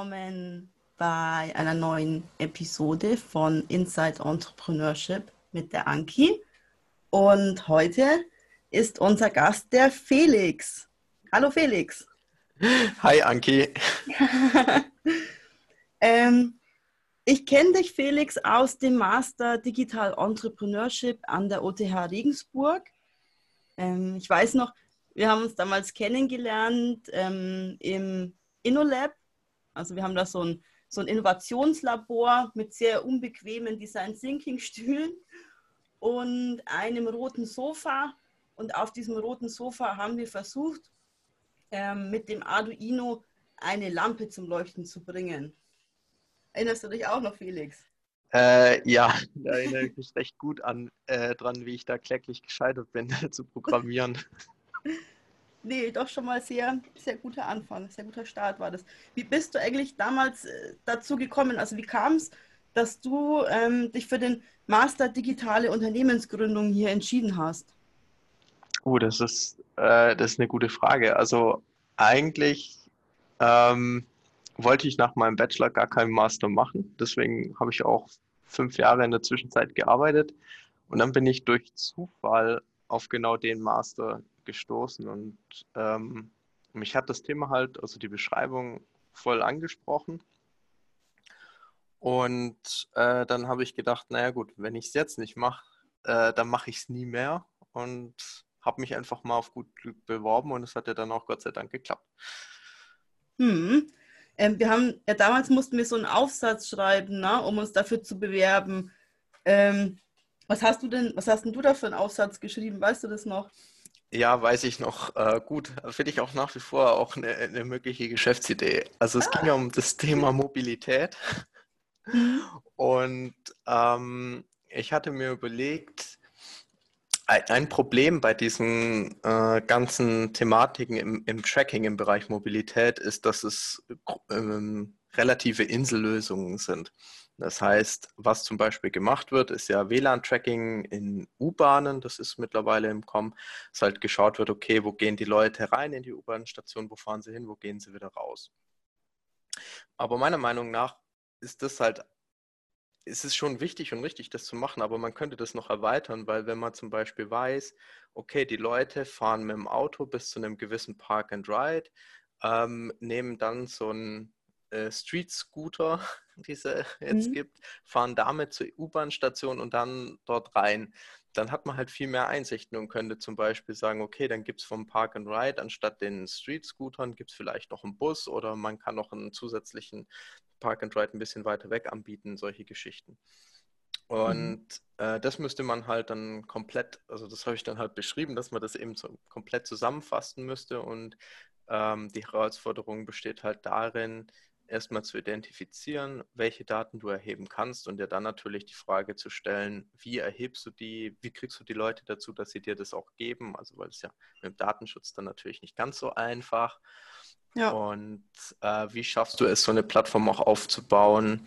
willkommen bei einer neuen Episode von Inside Entrepreneurship mit der Anki. Und heute ist unser Gast der Felix. Hallo Felix. Hi Anki. ähm, ich kenne dich, Felix, aus dem Master Digital Entrepreneurship an der OTH Regensburg. Ähm, ich weiß noch, wir haben uns damals kennengelernt ähm, im InnoLab. Also wir haben da so ein, so ein Innovationslabor mit sehr unbequemen Design Thinking Stühlen und einem roten Sofa. Und auf diesem roten Sofa haben wir versucht, ähm, mit dem Arduino eine Lampe zum Leuchten zu bringen. Erinnerst du dich auch noch, Felix? Äh, ja, da erinnere ich mich recht gut an äh, dran, wie ich da kläglich gescheitert bin zu programmieren. Nee, doch schon mal sehr, sehr guter Anfang, sehr guter Start war das. Wie bist du eigentlich damals äh, dazu gekommen? Also wie kam es, dass du ähm, dich für den Master Digitale Unternehmensgründung hier entschieden hast? Oh, das ist, äh, das ist eine gute Frage. Also eigentlich ähm, wollte ich nach meinem Bachelor gar keinen Master machen. Deswegen habe ich auch fünf Jahre in der Zwischenzeit gearbeitet. Und dann bin ich durch Zufall auf genau den Master gestoßen und ähm, mich hat das Thema halt, also die Beschreibung voll angesprochen. Und äh, dann habe ich gedacht, naja gut, wenn ich es jetzt nicht mache, äh, dann mache ich es nie mehr und habe mich einfach mal auf gut Glück beworben und es hat ja dann auch Gott sei Dank geklappt. Hm. Ähm, wir haben, ja damals mussten wir so einen Aufsatz schreiben, ne, um uns dafür zu bewerben. Ähm, was hast du denn, was hast denn du da für einen Aufsatz geschrieben? Weißt du das noch? Ja, weiß ich noch äh, gut. Finde ich auch nach wie vor auch eine, eine mögliche Geschäftsidee. Also es ah. ging ja um das Thema Mobilität. Mhm. Und ähm, ich hatte mir überlegt, ein Problem bei diesen äh, ganzen Thematiken im, im, Tracking im Bereich Mobilität ist, dass es ähm, relative Insellösungen sind. Das heißt, was zum Beispiel gemacht wird, ist ja WLAN-Tracking in U-Bahnen, das ist mittlerweile im Kommen, dass halt geschaut wird, okay, wo gehen die Leute rein in die U-Bahn-Station, wo fahren sie hin, wo gehen sie wieder raus. Aber meiner Meinung nach ist das halt, ist es schon wichtig und richtig, das zu machen, aber man könnte das noch erweitern, weil wenn man zum Beispiel weiß, okay, die Leute fahren mit dem Auto bis zu einem gewissen Park and Ride, ähm, nehmen dann so ein äh, Street-Scooter, die es jetzt mhm. gibt, fahren damit zur U-Bahn-Station und dann dort rein. Dann hat man halt viel mehr Einsichten und könnte zum Beispiel sagen, okay, dann gibt es vom Park and Ride anstatt den Street-Scootern gibt es vielleicht noch einen Bus oder man kann noch einen zusätzlichen Park and Ride ein bisschen weiter weg anbieten, solche Geschichten. Und mhm. äh, das müsste man halt dann komplett, also das habe ich dann halt beschrieben, dass man das eben so komplett zusammenfassen müsste. Und ähm, die Herausforderung besteht halt darin, erstmal zu identifizieren, welche Daten du erheben kannst und dir dann natürlich die Frage zu stellen, wie erhebst du die, wie kriegst du die Leute dazu, dass sie dir das auch geben? Also weil es ja mit dem Datenschutz dann natürlich nicht ganz so einfach. Ja. Und äh, wie schaffst du es, so eine Plattform auch aufzubauen,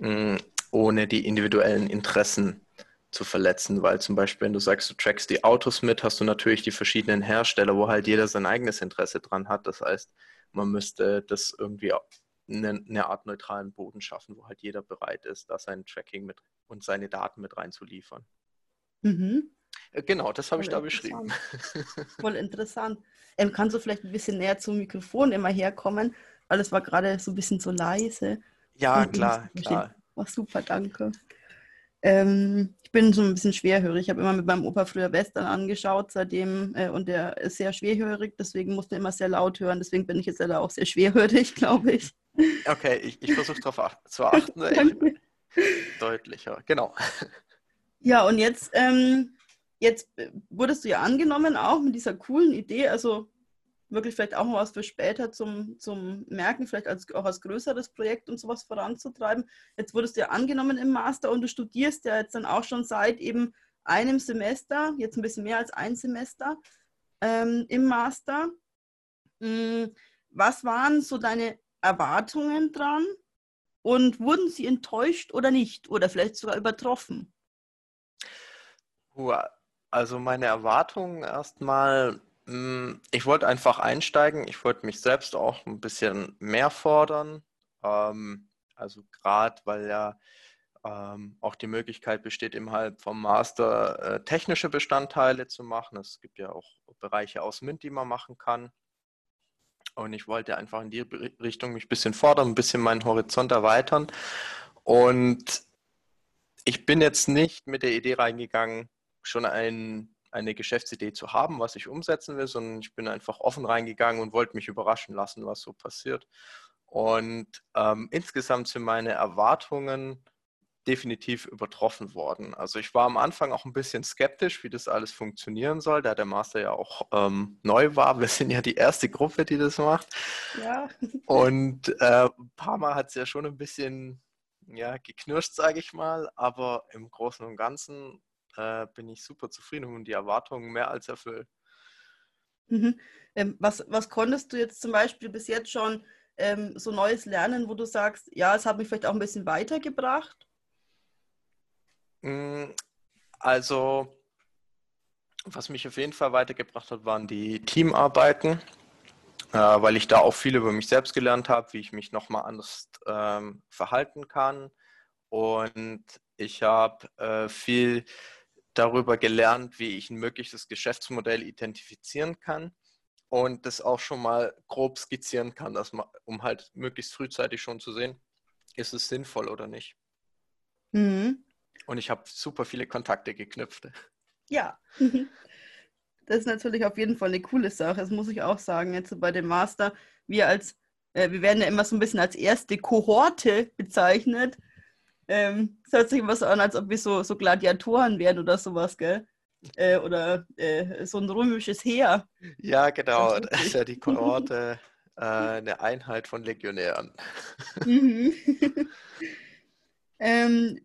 mh, ohne die individuellen Interessen zu verletzen, weil zum Beispiel, wenn du sagst, du trackst die Autos mit, hast du natürlich die verschiedenen Hersteller, wo halt jeder sein eigenes Interesse dran hat. Das heißt, man müsste das irgendwie eine, eine, Art neutralen Boden schaffen, wo halt jeder bereit ist, da sein Tracking mit und seine Daten mit reinzuliefern. Mhm. Äh, genau, das habe ich da beschrieben. Voll interessant. Ähm, kannst du vielleicht ein bisschen näher zum Mikrofon immer herkommen? Weil es war gerade so ein bisschen so leise. Ja, klar, klar. Ach, super, danke. Ähm, ich bin so ein bisschen schwerhörig. Ich habe immer mit meinem Opa früher Western angeschaut, seitdem, äh, und der ist sehr schwerhörig, deswegen musste er immer sehr laut hören. Deswegen bin ich jetzt leider auch sehr schwerhörig, glaube ich. Okay, ich, ich versuche darauf zu achten. Deutlicher, genau. Ja, und jetzt, ähm, jetzt wurdest du ja angenommen, auch mit dieser coolen Idee, also wirklich vielleicht auch mal was für später zum, zum Merken, vielleicht als, auch als größeres Projekt und sowas voranzutreiben. Jetzt wurdest du ja angenommen im Master und du studierst ja jetzt dann auch schon seit eben einem Semester, jetzt ein bisschen mehr als ein Semester ähm, im Master. Hm, was waren so deine Erwartungen dran und wurden sie enttäuscht oder nicht oder vielleicht sogar übertroffen? Also meine Erwartungen erstmal, hm, ich wollte einfach einsteigen, ich wollte mich selbst auch ein bisschen mehr fordern. Ähm, also gerade, weil ja ähm, auch die Möglichkeit besteht, innerhalb vom Master äh, technische Bestandteile zu machen. Es gibt ja auch Bereiche aus MINT, die man machen kann. Und ich wollte einfach in die Richtung mich ein bisschen fordern, ein bisschen meinen Horizont erweitern. Und ich bin jetzt nicht mit der Idee reingegangen, schon ein, eine Geschäftsidee zu haben, was ich umsetzen will, sondern ich bin einfach offen reingegangen und wollte mich überraschen lassen, was so passiert. Und ähm, insgesamt sind meine Erwartungen definitiv übertroffen worden. Also ich war am Anfang auch ein bisschen skeptisch, wie das alles funktionieren soll, da der Master ja auch ähm, neu war. Wir sind ja die erste Gruppe, die das macht. Ja. Und äh, ein paar Mal hat es ja schon ein bisschen ja, geknirscht, sage ich mal. Aber im Großen und Ganzen äh, bin ich super zufrieden und die Erwartungen mehr als erfüllt. Mhm. Ähm, was, was konntest du jetzt zum Beispiel bis jetzt schon ähm, so Neues lernen, wo du sagst, ja, es hat mich vielleicht auch ein bisschen weitergebracht? Mm, also, was mich auf jeden Fall weitergebracht hat, waren die Teamarbeiten, äh, weil ich da auch viel über mich selbst gelernt habe, wie ich mich nochmal anders ähm, verhalten kann. Und ich habe äh, viel darüber gelernt, wie ich ein mögliches Geschäftsmodell identifizieren kann und das auch schon mal grob skizzieren kann, dass man, um halt möglichst frühzeitig schon zu sehen, ist es sinnvoll oder nicht. Mhm. Und ich habe super viele Kontakte geknüpft. Ja, das ist natürlich auf jeden Fall eine coole Sache. Das muss ich auch sagen. Jetzt bei dem Master, wir als, äh, wir werden ja immer so ein bisschen als erste Kohorte bezeichnet. Ähm, es hört sich immer so an, als ob wir so, so Gladiatoren wären oder sowas, gell? Äh, oder äh, so ein römisches Heer. Ja, genau. Das ist ja die Kohorte, äh, eine Einheit von Legionären. Mhm. ähm,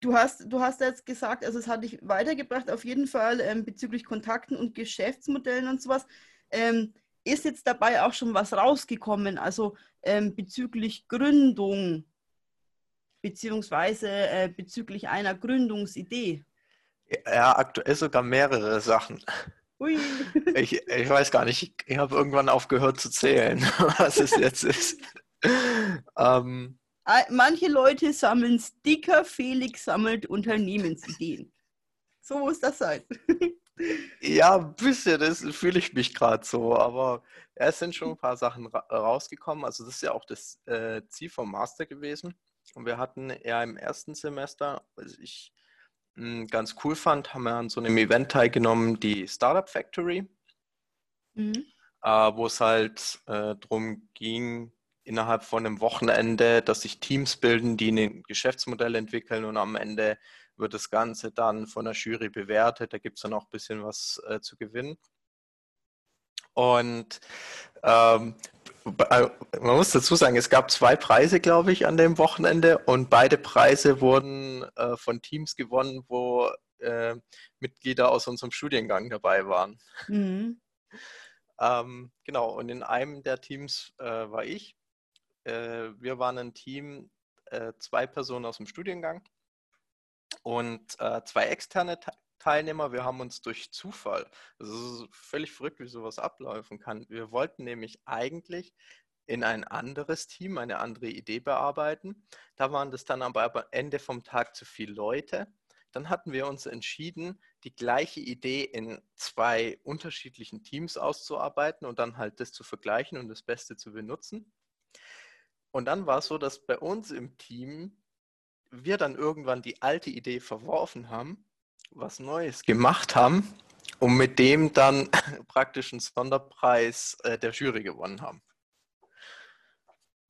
Du hast, du hast jetzt gesagt, also es hat dich weitergebracht auf jeden Fall ähm, bezüglich Kontakten und Geschäftsmodellen und sowas. Ähm, ist jetzt dabei auch schon was rausgekommen, also ähm, bezüglich Gründung, beziehungsweise äh, bezüglich einer Gründungsidee? Ja, aktuell sogar mehrere Sachen. Ui. Ich, ich weiß gar nicht, ich, ich habe irgendwann aufgehört zu zählen, was es jetzt ist. ähm, Manche Leute sammeln Sticker, Felix sammelt Unternehmensideen. So muss das sein. Ja, ein bisschen, das fühle ich mich gerade so, aber es sind schon ein paar Sachen ra rausgekommen. Also das ist ja auch das äh, Ziel vom Master gewesen. Und wir hatten ja im ersten Semester, was ich mh, hm, ganz cool fand, haben wir an so einem Event teilgenommen, die Startup Factory, mhm. äh, wo es halt äh, darum ging, innerhalb von einem Wochenende, dass sich Teams bilden, die ein Geschäftsmodell entwickeln und am Ende wird das Ganze dann von der Jury bewertet. Da gibt es dann auch ein bisschen was äh, zu gewinnen. Und ähm, äh, man muss dazu sagen, es gab zwei Preise, glaube ich, an dem Wochenende und beide Preise wurden äh, von Teams gewonnen, wo äh, Mitglieder aus unserem Studiengang dabei waren. Mhm. ähm, genau, und in einem der Teams äh, war ich äh, wir waren ein Team, äh, zwei Personen aus dem Studiengang und äh, zwei externe Teilnehmer. Wir haben uns durch Zufall, also es ist völlig verrückt, wie sowas ablaufen kann. Wir wollten nämlich eigentlich in ein anderes Team eine andere Idee bearbeiten. Da waren das dann aber am Ende vom Tag zu viele Leute. Dann hatten wir uns entschieden, die gleiche Idee in zwei unterschiedlichen Teams auszuarbeiten und dann halt das zu vergleichen und das Beste zu benutzen. Und dann war es so, dass bei uns im Team wir dann irgendwann die alte Idee verworfen haben, was Neues gemacht haben und mit dem dann praktisch einen Sonderpreis äh, der Jury gewonnen haben.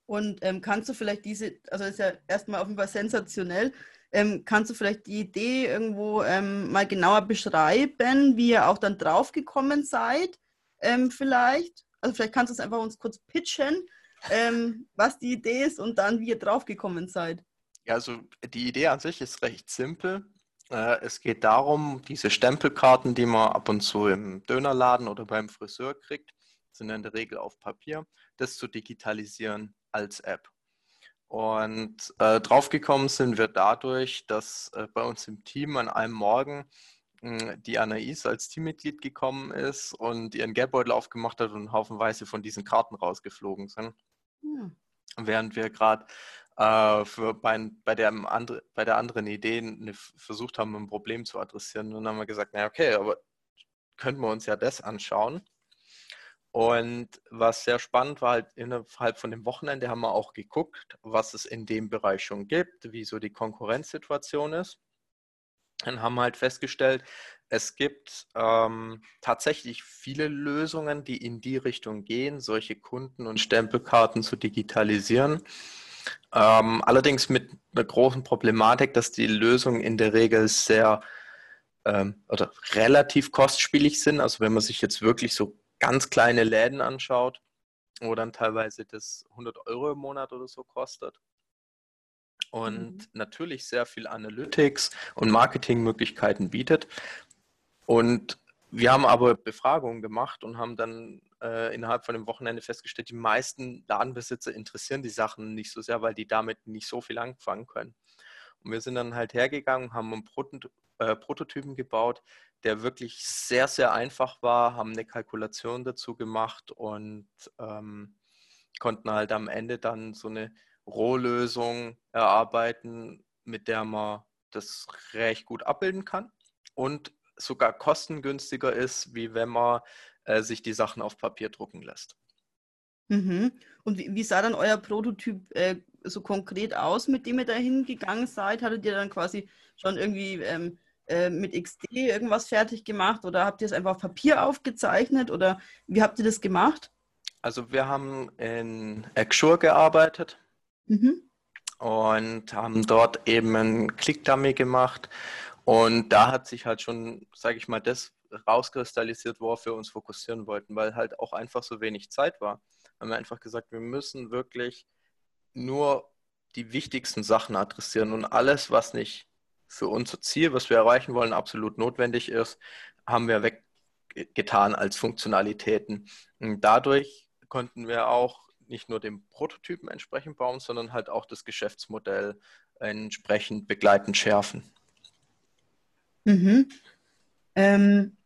Und ähm, kannst du vielleicht diese, also ist ja erstmal auf jeden Fall sensationell, ähm, kannst du vielleicht die Idee irgendwo ähm, mal genauer beschreiben, wie ihr auch dann draufgekommen seid, ähm, vielleicht? Also vielleicht kannst du es einfach uns kurz pitchen ähm, was die Idee ist und dann wie ihr draufgekommen seid. Ja, also die Idee an sich ist recht simpel. Äh, es geht darum, diese Stempelkarten, die man ab und zu im Dönerladen oder beim Friseur kriegt, sind in der Regel auf Papier, das zu digitalisieren als App. Und äh, draufgekommen sind wir dadurch, dass äh, bei uns im Team an einem Morgen äh, die Anais als Teammitglied gekommen ist und ihren Geldbeutel aufgemacht hat und haufenweise von diesen Karten rausgeflogen sind. Ja. Während wir gerade äh, bei, bei, der bei der anderen Idee eine, versucht haben, ein Problem zu adressieren. Dann haben wir gesagt, naja, okay, aber könnten wir uns ja das anschauen. Und was sehr spannend war, halt innerhalb von dem Wochenende haben wir auch geguckt, was es in dem Bereich schon gibt, wie so die Konkurrenzsituation ist. Und haben halt festgestellt, es gibt ähm, tatsächlich viele Lösungen, die in die Richtung gehen, solche Kunden- und Stempelkarten zu digitalisieren. Ähm, allerdings mit einer großen Problematik, dass die Lösungen in der Regel sehr ähm, oder relativ kostspielig sind. Also wenn man sich jetzt wirklich so ganz kleine Läden anschaut, wo dann teilweise das 100 Euro im Monat oder so kostet. Und mhm. natürlich sehr viel Analytics und Marketingmöglichkeiten bietet. Und wir haben aber Befragungen gemacht und haben dann äh, innerhalb von dem Wochenende festgestellt, die meisten Ladenbesitzer interessieren die Sachen nicht so sehr, weil die damit nicht so viel anfangen können. Und wir sind dann halt hergegangen, haben einen Protot äh, Prototypen gebaut, der wirklich sehr, sehr einfach war, haben eine Kalkulation dazu gemacht und ähm, konnten halt am Ende dann so eine Rohlösung erarbeiten, mit der man das recht gut abbilden kann und sogar kostengünstiger ist, wie wenn man äh, sich die Sachen auf Papier drucken lässt. Mhm. Und wie, wie, sah dann euer Prototyp äh, so konkret aus, mit dem ihr da hingegangen seid? Hattet ihr dann quasi schon irgendwie ähm, äh, mit XD irgendwas fertig gemacht oder habt ihr es einfach auf Papier aufgezeichnet oder wie habt ihr das gemacht? Also wir haben in Axure gearbeitet mhm. und haben dort eben einen Click-Dummy gemacht und da hat sich halt schon, sage ich mal, das rauskristallisiert, worauf wir uns fokussieren wollten, weil halt auch einfach so wenig Zeit war. Haben wir einfach gesagt, wir müssen wirklich nur die wichtigsten Sachen adressieren und alles, was nicht für unser Ziel, was wir erreichen wollen, absolut notwendig ist, haben wir weggetan als Funktionalitäten. Und dadurch konnten wir auch nicht nur den Prototypen entsprechend bauen, sondern halt auch das Geschäftsmodell entsprechend begleitend schärfen. Mhm. Ähm,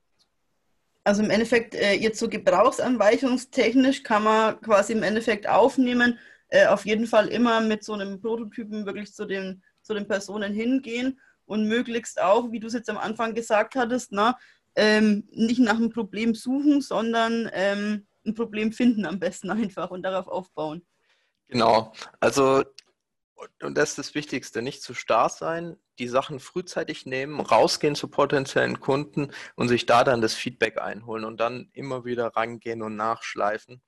also im Endeffekt äh, jetzt so gebrauchsanweichungstechnisch kann man quasi im Endeffekt aufnehmen, äh, auf jeden Fall immer mit so einem Prototypen wirklich zu den, zu den Personen hingehen und möglichst auch, wie du es jetzt am Anfang gesagt hattest, na, ähm, nicht nach einem Problem suchen, sondern ähm, ein Problem finden am besten einfach und darauf aufbauen. Genau, also und das ist das Wichtigste, nicht zu starr sein, die Sachen frühzeitig nehmen, rausgehen zu potenziellen Kunden und sich da dann das Feedback einholen und dann immer wieder rangehen und nachschleifen.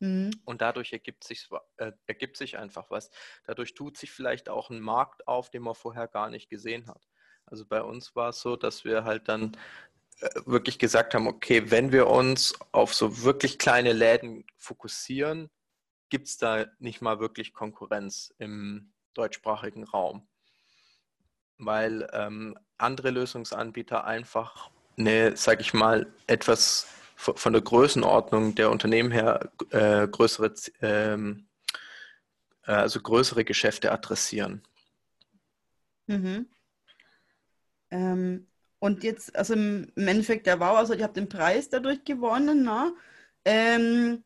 Mhm. Und dadurch ergibt sich, äh, ergibt sich einfach was. Dadurch tut sich vielleicht auch ein Markt auf, den man vorher gar nicht gesehen hat. Also bei uns war es so, dass wir halt dann äh, wirklich gesagt haben, okay, wenn wir uns auf so wirklich kleine Läden fokussieren, gibt es da nicht mal wirklich Konkurrenz im deutschsprachigen Raum. Weil ähm, andere Lösungsanbieter einfach eine, sag ich mal, etwas von der Größenordnung der Unternehmen her äh, größere, ähm, äh, also größere Geschäfte adressieren. Mhm. Ähm, und jetzt, also im Endeffekt der Wow, also ihr habt den Preis dadurch gewonnen, ne? Ähm,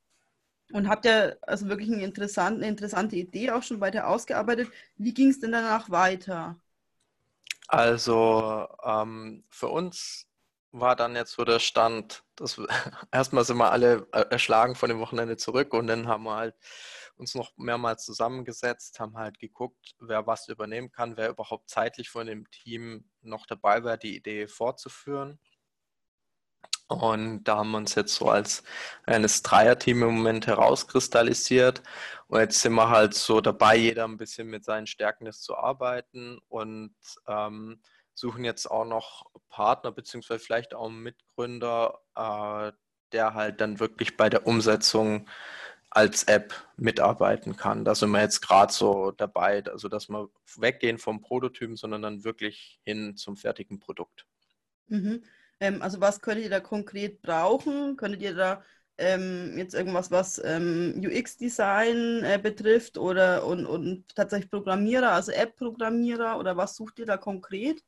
und habt ja also wirklich eine interessante, interessante Idee auch schon weiter ausgearbeitet. Wie ging es denn danach weiter? Also ähm, für uns war dann jetzt so der Stand, dass erstmal sind wir alle erschlagen von dem Wochenende zurück und dann haben wir halt uns noch mehrmals zusammengesetzt, haben halt geguckt, wer was übernehmen kann, wer überhaupt zeitlich von dem Team noch dabei wäre, die Idee fortzuführen. Und da haben wir uns jetzt so als eines Dreierteam im Moment herauskristallisiert. Und jetzt sind wir halt so dabei, jeder ein bisschen mit seinen Stärken zu arbeiten und ähm, suchen jetzt auch noch Partner beziehungsweise vielleicht auch einen Mitgründer, äh, der halt dann wirklich bei der Umsetzung als App mitarbeiten kann. Da sind wir jetzt gerade so dabei, also dass wir weggehen vom Prototypen, sondern dann wirklich hin zum fertigen Produkt. Mhm. Ähm, also was könntet ihr da konkret brauchen? Könntet ihr da ähm, jetzt irgendwas, was ähm, UX-Design äh, betrifft oder und, und tatsächlich Programmierer, also App-Programmierer oder was sucht ihr da konkret?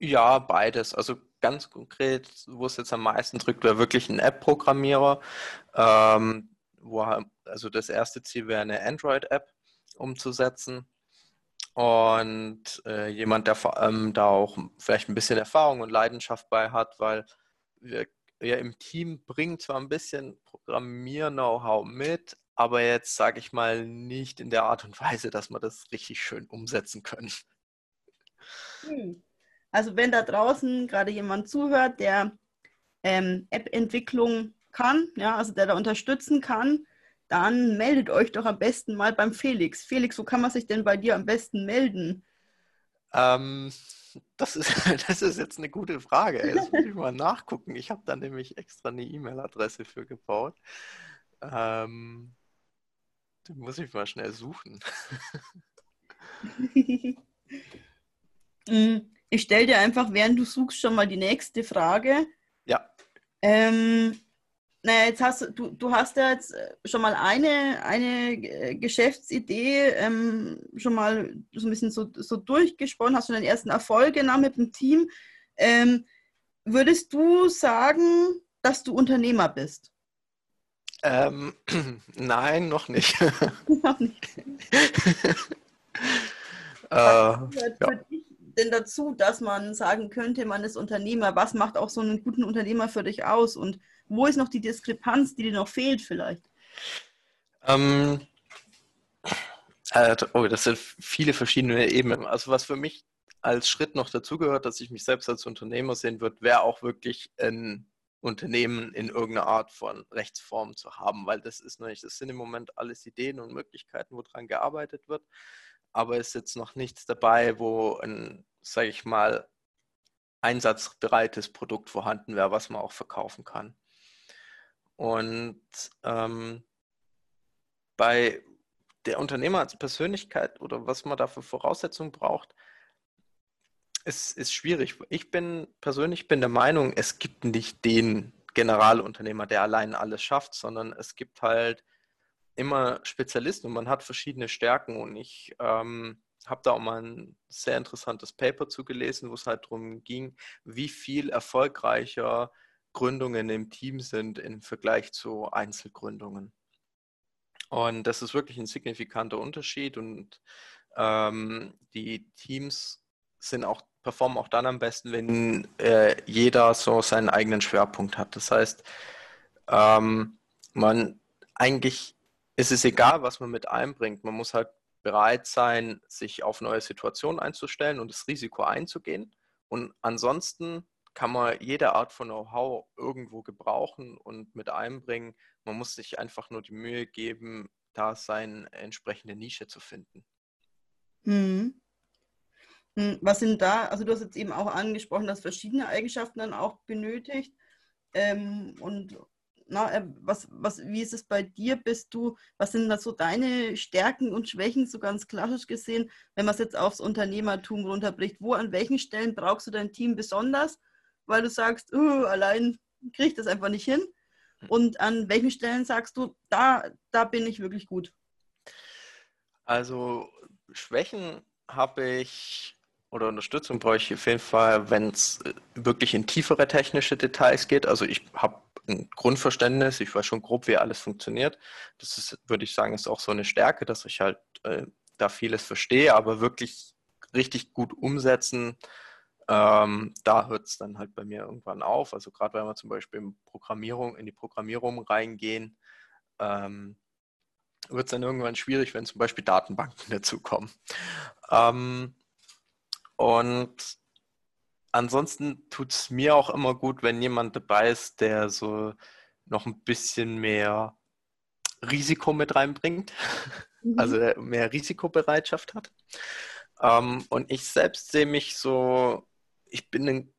Ja, beides. Also ganz konkret, wo es jetzt am meisten drückt, wäre wirklich ein App-Programmierer, ähm, wo also das erste Ziel wäre eine Android-App umzusetzen. Und äh, jemand, der allem da auch vielleicht ein bisschen Erfahrung und Leidenschaft bei hat, weil wir ja im Team bringen zwar ein bisschen Programmier-Know-how mit, aber jetzt sage ich mal nicht in der Art und Weise, dass wir das richtig schön umsetzen können. Hm. Also wenn da draußen gerade jemand zuhört, der ähm, App-Entwicklung kann, ja, also der da unterstützen kann, dann meldet euch doch am besten mal beim Felix. Felix, wo kann man sich denn bei dir am besten melden? Ähm, das, ist, das ist jetzt eine gute Frage. Das muss ich mal nachgucken. Ich habe da nämlich extra eine E-Mail-Adresse für gebaut. Ähm, die muss ich mal schnell suchen. Mm, ich stelle dir einfach, während du suchst, schon mal die nächste Frage. Ja. Ähm, naja, jetzt hast du, du hast ja jetzt äh, schon mal eine, eine äh, Geschäftsidee ähm, schon mal so ein bisschen so, so durchgesponnen, hast du deinen ersten Erfolg genommen mit dem Team. Ähm, würdest du sagen, dass du Unternehmer bist? Ähm, nein, noch nicht. noch nicht. äh, Was gehört ja. für dich denn dazu, dass man sagen könnte, man ist Unternehmer? Was macht auch so einen guten Unternehmer für dich aus? Und wo ist noch die Diskrepanz, die dir noch fehlt vielleicht? Ähm, äh, oh, das sind viele verschiedene Ebenen. Also was für mich als Schritt noch dazugehört, dass ich mich selbst als Unternehmer sehen würde, wäre auch wirklich ein Unternehmen in irgendeiner Art von Rechtsform zu haben, weil das ist noch nicht, das sind im Moment alles Ideen und Möglichkeiten, woran gearbeitet wird, aber es ist jetzt noch nichts dabei, wo ein, sage ich mal, einsatzbereites Produkt vorhanden wäre, was man auch verkaufen kann. Und ähm, bei der Unternehmer als Persönlichkeit oder was man da für Voraussetzungen braucht, ist, ist schwierig. Ich bin persönlich bin der Meinung, es gibt nicht den Generalunternehmer, der allein alles schafft, sondern es gibt halt immer Spezialisten und man hat verschiedene Stärken. Und ich ähm, habe da auch mal ein sehr interessantes Paper zugelesen, wo es halt darum ging, wie viel erfolgreicher Gründungen im Team sind im Vergleich zu Einzelgründungen. Und das ist wirklich ein signifikanter Unterschied und ähm, die Teams sind auch, performen auch dann am besten, wenn äh, jeder so seinen eigenen Schwerpunkt hat. Das heißt, ähm, man eigentlich ist es egal, was man mit einbringt. Man muss halt bereit sein, sich auf neue Situationen einzustellen und das Risiko einzugehen. Und ansonsten kann man jede Art von Know-how irgendwo gebrauchen und mit einbringen. Man muss sich einfach nur die Mühe geben, da seine entsprechende Nische zu finden. Hm. hm. Was sind da, also du hast jetzt eben auch angesprochen, dass verschiedene Eigenschaften dann auch benötigt. Ähm, und na, äh, was, was, wie ist es bei dir? Bist du, was sind da so deine Stärken und Schwächen, so ganz klassisch gesehen, wenn man es jetzt aufs Unternehmertum runterbricht? Wo, an welchen Stellen brauchst du dein Team besonders? Weil du sagst, uh, allein kriege ich das einfach nicht hin? Hm. Und an welchen Stellen sagst du, da, da bin ich wirklich gut? Also Schwächen habe ich oder Unterstützung brauche ich auf jeden Fall, wenn es äh, wirklich in tiefere technische Details geht. Also ich habe ein Grundverständnis, ich weiß schon grob, wie alles funktioniert. Das ist, würde ich sagen, ist auch so eine Stärke, dass ich halt äh, da vieles verstehe, aber wirklich richtig gut umsetzen ähm, da hört es dann halt bei mir irgendwann auf. Also gerade wenn wir zum Beispiel in, Programmierung, in die Programmierung reingehen, ähm, wird es dann irgendwann schwierig, wenn zum Beispiel Datenbanken dazukommen. Ähm, und ansonsten tut es mir auch immer gut, wenn jemand dabei ist, der so noch ein bisschen mehr Risiko mit reinbringt, mhm. also mehr Risikobereitschaft hat. Ähm, und ich selbst sehe mich so ich bin ein,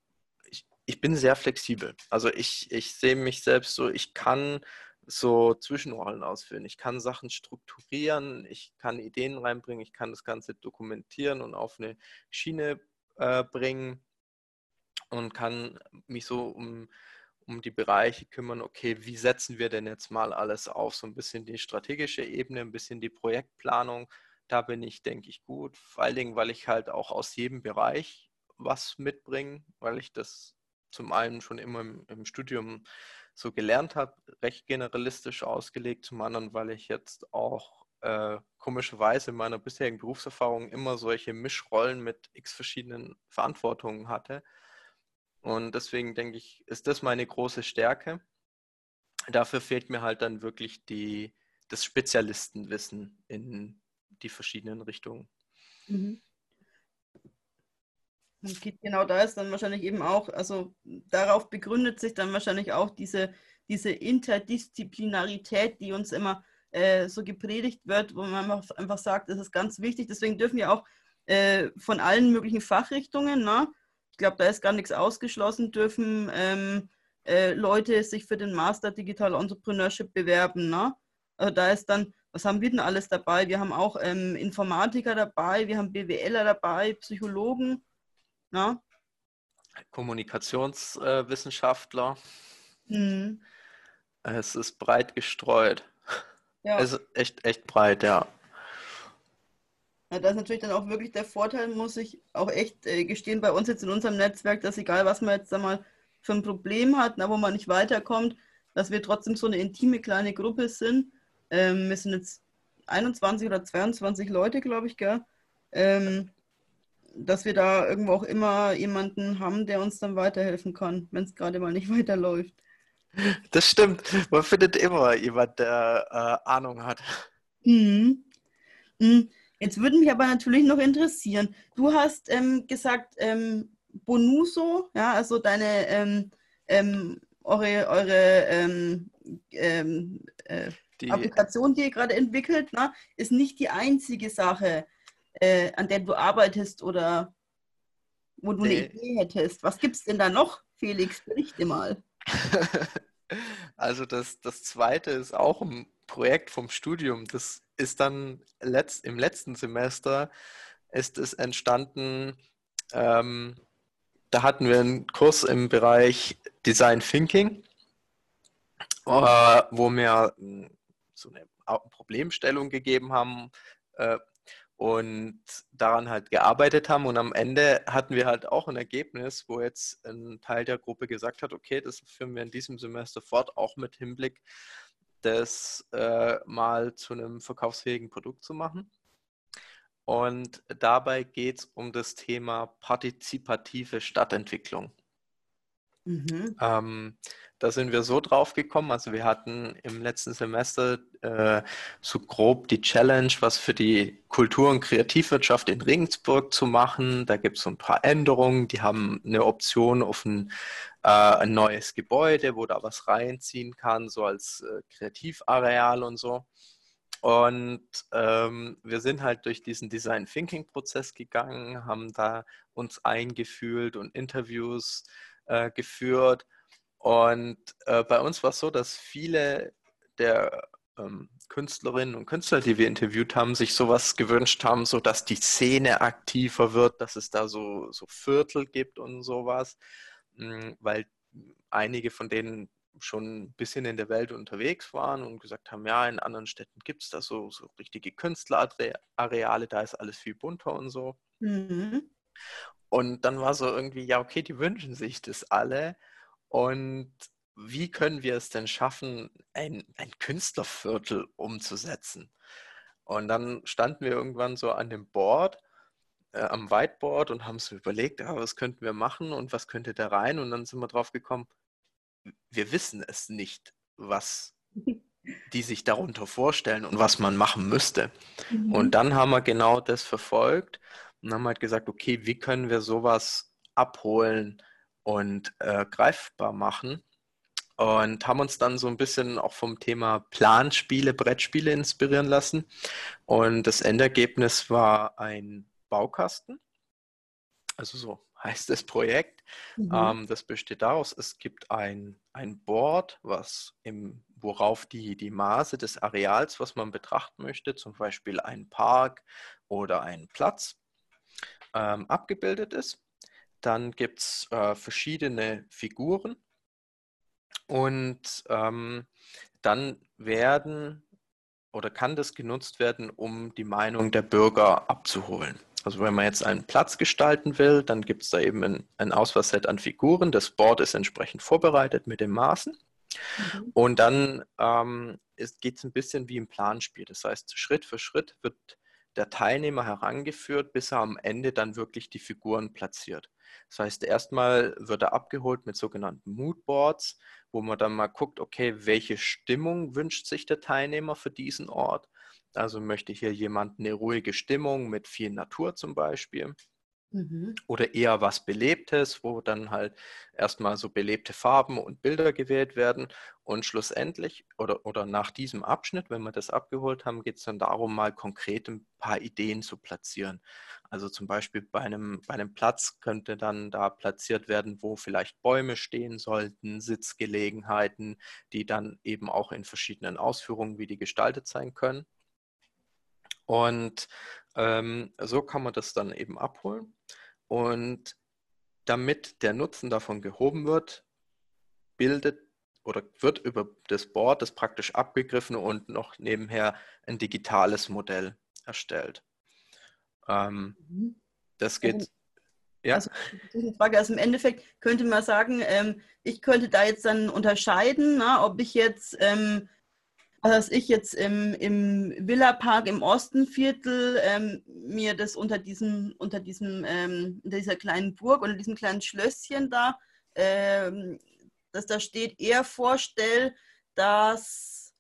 ich, bin sehr flexibel. Also ich, ich sehe mich selbst so, ich kann so Zwischenrollen ausführen. Ich kann Sachen strukturieren, ich kann Ideen reinbringen, ich kann das Ganze dokumentieren und auf eine Schiene äh, bringen und kann mich so um, um die Bereiche kümmern, okay, wie setzen wir denn jetzt mal alles auf? So ein bisschen die strategische Ebene, ein bisschen die Projektplanung. Da bin ich, denke ich, gut. Vor allen Dingen, weil ich halt auch aus jedem Bereich was mitbringen, weil ich das zum einen schon immer im, im Studium so gelernt habe, recht generalistisch ausgelegt, zum anderen, weil ich jetzt auch äh, komischerweise in meiner bisherigen Berufserfahrung immer solche Mischrollen mit x verschiedenen Verantwortungen hatte. Und deswegen denke ich, ist das meine große Stärke. Dafür fehlt mir halt dann wirklich die, das Spezialistenwissen in die verschiedenen Richtungen. Mhm. Und genau da ist dann wahrscheinlich eben auch, also darauf begründet sich dann wahrscheinlich auch diese, diese Interdisziplinarität, die uns immer äh, so gepredigt wird, wo man einfach, sagt, das ist ganz wichtig. Deswegen dürfen wir auch äh, von allen möglichen Fachrichtungen, ne? ich glaube, da ist gar nichts ausgeschlossen, dürfen ähm, äh, Leute sich für den Master Digital Entrepreneurship bewerben. Ne? Also da ist dann, was haben wir denn alles dabei? Wir haben auch ähm, Informatiker dabei, wir haben BWLer dabei, Psychologen. Ne? Kommunikationswissenschaftler. Mhm. Es ist breit gestreut. Ja. Also echt, echt breit, ja. Ja, das ist natürlich dann auch wirklich der Vorteil, muss ich auch echt äh, gestehen, bei uns jetzt in unserem Netzwerk, dass egal, was man jetzt einmal für ein Problem hat, na, wo man nicht weiterkommt, dass wir trotzdem so eine intime kleine Gruppe sind. Ähm, wir sind jetzt 21 oder 22 Leute, glaube ich, gell? Ähm, dass wir da irgendwo auch immer jemanden haben, der uns dann weiterhelfen kann, wenn es gerade mal nicht weiterläuft. Das stimmt. Man findet immer jemand, der äh, Ahnung hat. Mhm. Mhm. Jetzt würde mich aber natürlich noch interessieren. Du hast ähm, gesagt, ähm, Bonuso, ja, also deine ähm, ähm eure, eure ähm, ähm, äh, die, Applikation, die ihr gerade entwickelt, ne, ist nicht die einzige Sache, äh, an der du arbeitest oder wo du nee. eine Idee hättest. Was gibt es denn da noch, Felix? Berichte mal. Also das, das zweite ist auch ein Projekt vom Studium. Das ist dann letzt, im letzten Semester ist es entstanden, ähm, da hatten wir einen Kurs im Bereich Design Thinking, äh, wo wir so eine Problemstellung gegeben haben, äh, und daran halt gearbeitet haben. Und am Ende hatten wir halt auch ein Ergebnis, wo jetzt ein Teil der Gruppe gesagt hat, okay, das führen wir in diesem Semester fort, auch mit Hinblick, das äh, mal zu einem verkaufsfähigen Produkt zu machen. Und dabei geht es um das Thema partizipative Stadtentwicklung. Mhm. Ähm, da sind wir so drauf gekommen. Also wir hatten im letzten Semester äh, so grob die Challenge, was für die Kultur- und Kreativwirtschaft in Regensburg zu machen. Da gibt es so ein paar Änderungen. Die haben eine Option auf ein, äh, ein neues Gebäude, wo da was reinziehen kann, so als äh, Kreativareal und so. Und ähm, wir sind halt durch diesen Design Thinking Prozess gegangen, haben da uns eingefühlt und Interviews äh, geführt. Und äh, bei uns war es so, dass viele der ähm, Künstlerinnen und Künstler, die wir interviewt haben, sich sowas gewünscht haben, so dass die Szene aktiver wird, dass es da so, so Viertel gibt und sowas, mh, weil einige von denen schon ein bisschen in der Welt unterwegs waren und gesagt haben, ja, in anderen Städten gibt es da so, so richtige Künstlerareale, da ist alles viel bunter und so. Mhm. Und dann war so irgendwie, ja, okay, die wünschen sich das alle. Und wie können wir es denn schaffen, ein, ein Künstlerviertel umzusetzen? Und dann standen wir irgendwann so an dem Board, äh, am Whiteboard und haben so überlegt, ja, was könnten wir machen und was könnte da rein? Und dann sind wir drauf gekommen, wir wissen es nicht, was die sich darunter vorstellen und was man machen müsste. Mhm. Und dann haben wir genau das verfolgt und haben halt gesagt, okay, wie können wir sowas abholen und äh, greifbar machen? Und haben uns dann so ein bisschen auch vom Thema Planspiele, Brettspiele inspirieren lassen. Und das Endergebnis war ein Baukasten. Also so heißt das Projekt. Mhm. Ähm, das besteht daraus, es gibt ein, ein Board, was im, worauf die, die Maße des Areals, was man betrachten möchte, zum Beispiel ein Park oder ein Platz, ähm, abgebildet ist. Dann gibt es äh, verschiedene Figuren und ähm, dann werden oder kann das genutzt werden, um die Meinung der Bürger abzuholen. Also wenn man jetzt einen Platz gestalten will, dann gibt es da eben ein, ein Auswahlset an Figuren. Das Board ist entsprechend vorbereitet mit den Maßen. Mhm. Und dann ähm, geht es ein bisschen wie im Planspiel. Das heißt, Schritt für Schritt wird der Teilnehmer herangeführt, bis er am Ende dann wirklich die Figuren platziert. Das heißt, erstmal wird er abgeholt mit sogenannten Moodboards, wo man dann mal guckt, okay, welche Stimmung wünscht sich der Teilnehmer für diesen Ort? Also möchte hier jemand eine ruhige Stimmung mit viel Natur zum Beispiel. Mhm. Oder eher was Belebtes, wo dann halt erstmal so belebte Farben und Bilder gewählt werden. Und schlussendlich oder, oder nach diesem Abschnitt, wenn wir das abgeholt haben, geht es dann darum, mal konkret ein paar Ideen zu platzieren. Also zum Beispiel bei einem, bei einem Platz könnte dann da platziert werden, wo vielleicht Bäume stehen sollten, Sitzgelegenheiten, die dann eben auch in verschiedenen Ausführungen, wie die gestaltet sein können. Und ähm, so kann man das dann eben abholen. Und damit der Nutzen davon gehoben wird, bildet oder wird über das Board das praktisch abgegriffen und noch nebenher ein digitales Modell erstellt. Ähm, mhm. das geht. Also, ja. Also, diese Frage, also im Endeffekt könnte man sagen, ähm, ich könnte da jetzt dann unterscheiden, na, ob ich jetzt ähm, also dass ich jetzt im, im Villapark im Ostenviertel ähm, mir das unter diesem, unter diesem, ähm, dieser kleinen Burg, unter diesem kleinen Schlösschen da, ähm, dass da steht, eher vorstelle, dass,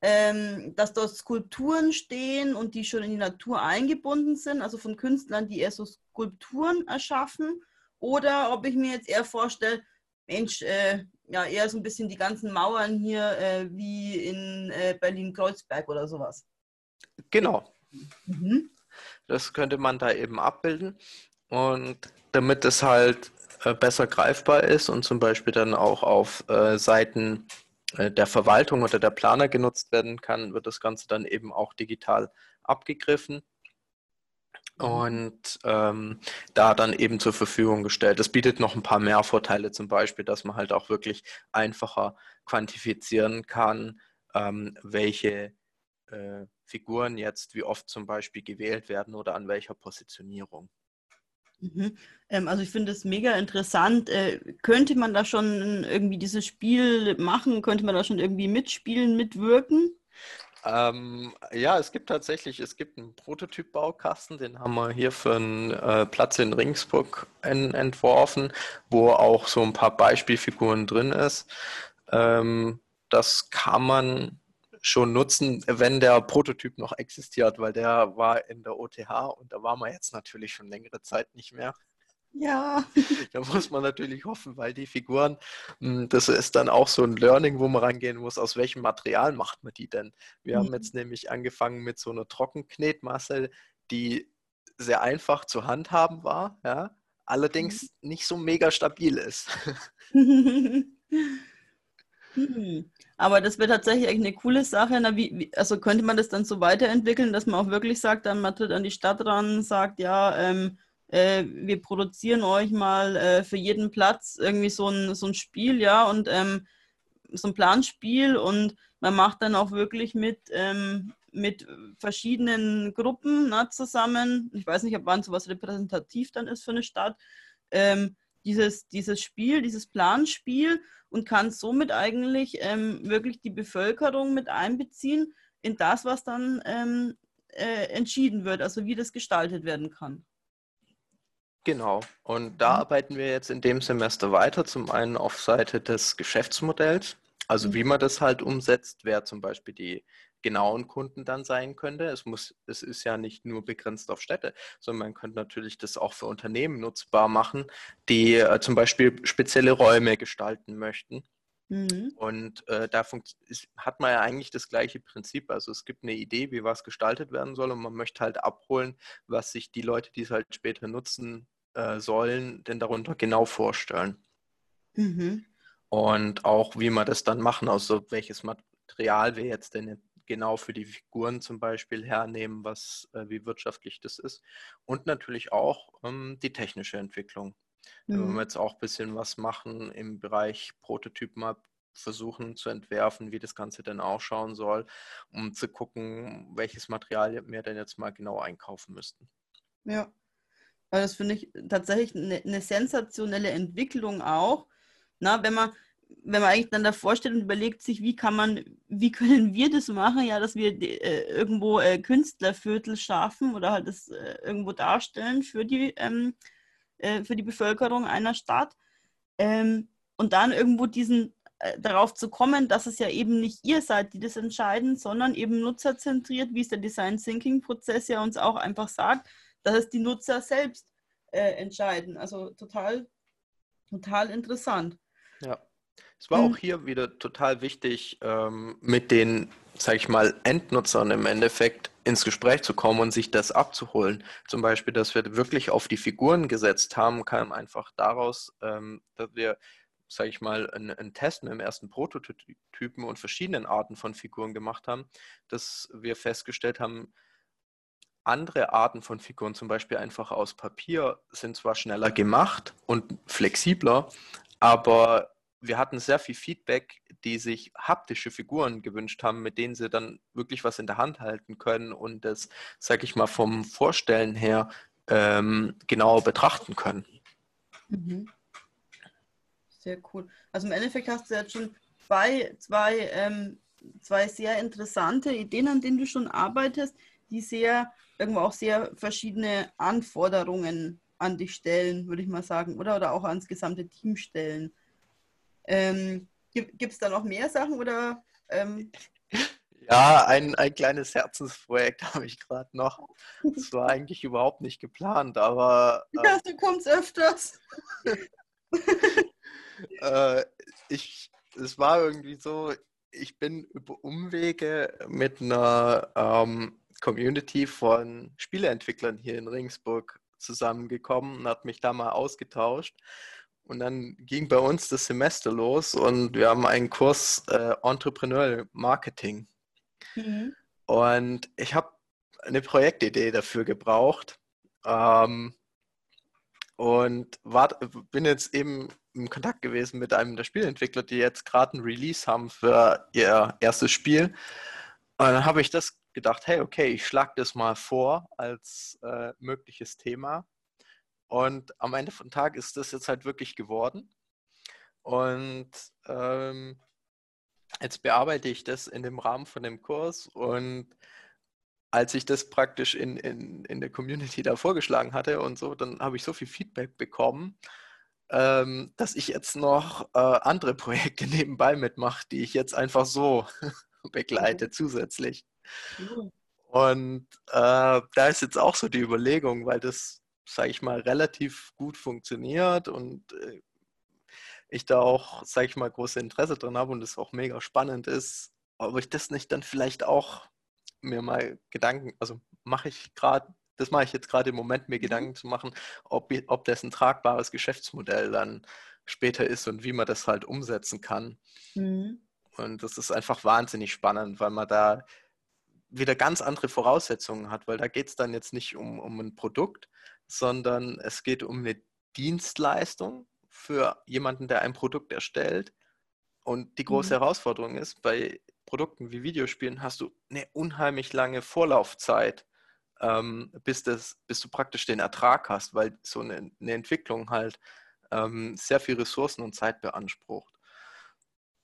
ähm, dass dort Skulpturen stehen und die schon in die Natur eingebunden sind, also von Künstlern, die eher so Skulpturen erschaffen, oder ob ich mir jetzt eher vorstelle, Mensch, äh, ja eher so ein bisschen die ganzen Mauern hier äh, wie in äh, Berlin-Kreuzberg oder sowas. Genau. Mhm. Das könnte man da eben abbilden. Und damit es halt äh, besser greifbar ist und zum Beispiel dann auch auf äh, Seiten äh, der Verwaltung oder der Planer genutzt werden kann, wird das Ganze dann eben auch digital abgegriffen. Mhm. und ähm, da dann eben zur Verfügung gestellt. Das bietet noch ein paar mehr Vorteile, zum Beispiel, dass man halt auch wirklich einfacher quantifizieren kann, ähm, welche äh, Figuren jetzt wie oft zum Beispiel gewählt werden oder an welcher Positionierung. Mhm. Ähm, also ich finde es mega interessant. Äh, könnte man da schon irgendwie dieses Spiel machen? Könnte man da schon irgendwie mitspielen, mitwirken? Ähm, ja, es gibt tatsächlich, es gibt einen Prototyp-Baukasten, den haben wir hier für einen äh, Platz in Ringsburg en entworfen, wo auch so ein paar Beispielfiguren drin ist. Ähm, das kann man schon nutzen, wenn der Prototyp noch existiert, weil der war in der OTH und da waren wir jetzt natürlich schon längere Zeit nicht mehr. Ja. Da muss man natürlich hoffen, weil die Figuren, hm, das ist dann auch so ein Learning, wo man rangehen muss, aus welchem Material macht man die denn? Wir mhm. haben jetzt nämlich angefangen mit so einer Trockenknetmasse, die sehr einfach zu handhaben war, ja, allerdings mhm. nicht so mega stabil ist. Hm. Aber das wäre tatsächlich eine coole Sache. Na, wie, wie, also könnte man das dann so weiterentwickeln, dass man auch wirklich sagt, dann man tritt an die Stadt ran, sagt, ja, ähm, äh, wir produzieren euch mal äh, für jeden Platz irgendwie so ein, so ein Spiel, ja, und ähm, so ein Planspiel und man macht dann auch wirklich mit, ähm, mit verschiedenen Gruppen na, zusammen. Ich weiß nicht, ob wann sowas repräsentativ dann ist für eine Stadt. Ähm, dieses, dieses Spiel, dieses Planspiel und kann somit eigentlich ähm, wirklich die Bevölkerung mit einbeziehen in das, was dann ähm, äh, entschieden wird, also wie das gestaltet werden kann. Genau. Und da mhm. arbeiten wir jetzt in dem Semester weiter. Zum einen auf Seite des Geschäftsmodells, also mhm. wie man das halt umsetzt, wer zum Beispiel die genauen Kunden dann sein könnte. Es muss, es ist ja nicht nur begrenzt auf Städte, sondern man könnte natürlich das auch für Unternehmen nutzbar machen, die äh, zum Beispiel spezielle Räume gestalten möchten. Mhm. Und äh, da ist, hat man ja eigentlich das gleiche Prinzip. Also es gibt eine Idee, wie was gestaltet werden soll und man möchte halt abholen, was sich die Leute, die es halt später nutzen, äh, sollen denn darunter genau vorstellen. Mhm. Und auch wie wir das dann machen, also welches Material wir jetzt denn genau für die Figuren zum Beispiel hernehmen, was, äh, wie wirtschaftlich das ist. Und natürlich auch ähm, die technische Entwicklung. Mhm. Wenn wir jetzt auch ein bisschen was machen im Bereich Prototyp mal versuchen zu entwerfen, wie das Ganze denn ausschauen soll, um zu gucken, welches Material wir denn jetzt mal genau einkaufen müssten. Ja, das finde ich tatsächlich eine, eine, sensationelle Entwicklung auch. Na, wenn man, wenn man eigentlich dann davor steht und überlegt sich, wie kann man, wie können wir das machen, ja, dass wir äh, irgendwo äh, Künstlerviertel schaffen oder halt das äh, irgendwo darstellen für die, ähm, äh, für die Bevölkerung einer Stadt. Ähm, und dann irgendwo diesen äh, darauf zu kommen, dass es ja eben nicht ihr seid, die das entscheiden, sondern eben nutzerzentriert, wie es der Design Thinking Prozess ja uns auch einfach sagt, dass es die Nutzer selbst äh, entscheiden. Also total, total interessant. Ja. Es war mhm. auch hier wieder total wichtig, ähm, mit den, sag ich mal, Endnutzern im Endeffekt ins Gespräch zu kommen und sich das abzuholen. Zum Beispiel, dass wir wirklich auf die Figuren gesetzt haben, kam einfach daraus, ähm, dass wir, sag ich mal, einen, einen Test mit dem ersten Prototypen und verschiedenen Arten von Figuren gemacht haben, dass wir festgestellt haben, andere Arten von Figuren, zum Beispiel einfach aus Papier, sind zwar schneller gemacht und flexibler, aber wir hatten sehr viel Feedback, die sich haptische Figuren gewünscht haben, mit denen sie dann wirklich was in der Hand halten können und das, sag ich mal, vom Vorstellen her ähm, genauer betrachten können. Mhm. Sehr cool. Also im Endeffekt hast du jetzt schon zwei, zwei, ähm, zwei sehr interessante Ideen, an denen du schon arbeitest, die sehr, irgendwo auch sehr verschiedene Anforderungen an dich stellen, würde ich mal sagen, oder? Oder auch ans gesamte Team stellen. Ähm, Gibt es da noch mehr Sachen oder? Ähm? Ja, ein, ein kleines Herzensprojekt habe ich gerade noch. Das war eigentlich überhaupt nicht geplant, aber. Äh, ja, du kommst öfters. äh, ich, es war irgendwie so, ich bin über Umwege mit einer ähm, Community von Spieleentwicklern hier in Ringsburg zusammengekommen und hat mich da mal ausgetauscht. Und dann ging bei uns das Semester los und wir haben einen Kurs äh, Entrepreneurial Marketing. Mhm. Und ich habe eine Projektidee dafür gebraucht. Ähm, und war, bin jetzt eben im Kontakt gewesen mit einem der Spielentwickler, die jetzt gerade ein Release haben für ihr erstes Spiel. Und dann habe ich das gedacht, hey, okay, ich schlage das mal vor als äh, mögliches Thema. Und am Ende vom Tag ist das jetzt halt wirklich geworden. Und ähm, jetzt bearbeite ich das in dem Rahmen von dem Kurs. Und als ich das praktisch in, in, in der Community da vorgeschlagen hatte und so, dann habe ich so viel Feedback bekommen, ähm, dass ich jetzt noch äh, andere Projekte nebenbei mitmache, die ich jetzt einfach so begleite zusätzlich. Und äh, da ist jetzt auch so die Überlegung, weil das sage ich mal, relativ gut funktioniert und äh, ich da auch, sage ich mal, große Interesse drin habe und es auch mega spannend ist, ob ich das nicht dann vielleicht auch mir mal Gedanken, also mache ich gerade, das mache ich jetzt gerade im Moment, mir mhm. Gedanken zu machen, ob, ob das ein tragbares Geschäftsmodell dann später ist und wie man das halt umsetzen kann. Mhm. Und das ist einfach wahnsinnig spannend, weil man da wieder ganz andere Voraussetzungen hat, weil da geht es dann jetzt nicht um, um ein Produkt, sondern es geht um eine Dienstleistung für jemanden, der ein Produkt erstellt. Und die große mhm. Herausforderung ist, bei Produkten wie Videospielen hast du eine unheimlich lange Vorlaufzeit, ähm, bis, das, bis du praktisch den Ertrag hast, weil so eine, eine Entwicklung halt ähm, sehr viel Ressourcen und Zeit beansprucht.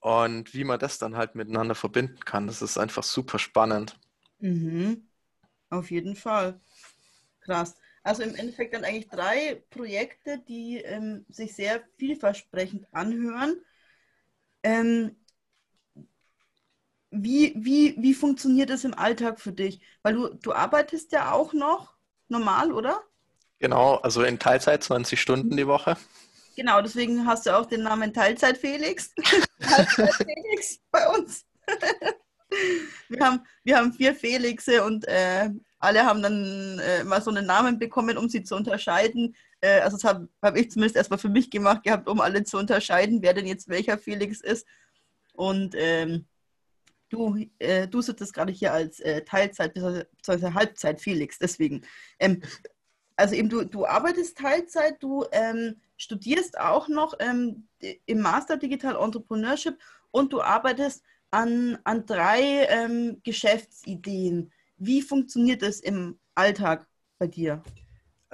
Und wie man das dann halt miteinander verbinden kann, das ist einfach super spannend. Mhm. Auf jeden Fall. Krass. Also im Endeffekt dann eigentlich drei Projekte, die ähm, sich sehr vielversprechend anhören. Ähm, wie, wie, wie funktioniert das im Alltag für dich? Weil du, du arbeitest ja auch noch normal, oder? Genau, also in Teilzeit 20 Stunden die Woche. Genau, deswegen hast du auch den Namen Teilzeit Felix. Teilzeit Felix bei uns. wir, haben, wir haben vier Felixe und äh, alle haben dann äh, mal so einen Namen bekommen, um sie zu unterscheiden. Äh, also das habe hab ich zumindest erstmal für mich gemacht gehabt, um alle zu unterscheiden, wer denn jetzt welcher Felix ist. Und ähm, du, äh, du sitzt gerade hier als äh, Teilzeit bzw. Halbzeit Felix, deswegen. Ähm, also eben du, du arbeitest Teilzeit, du ähm, studierst auch noch ähm, im Master Digital Entrepreneurship und du arbeitest an, an drei ähm, Geschäftsideen. Wie funktioniert es im Alltag bei dir?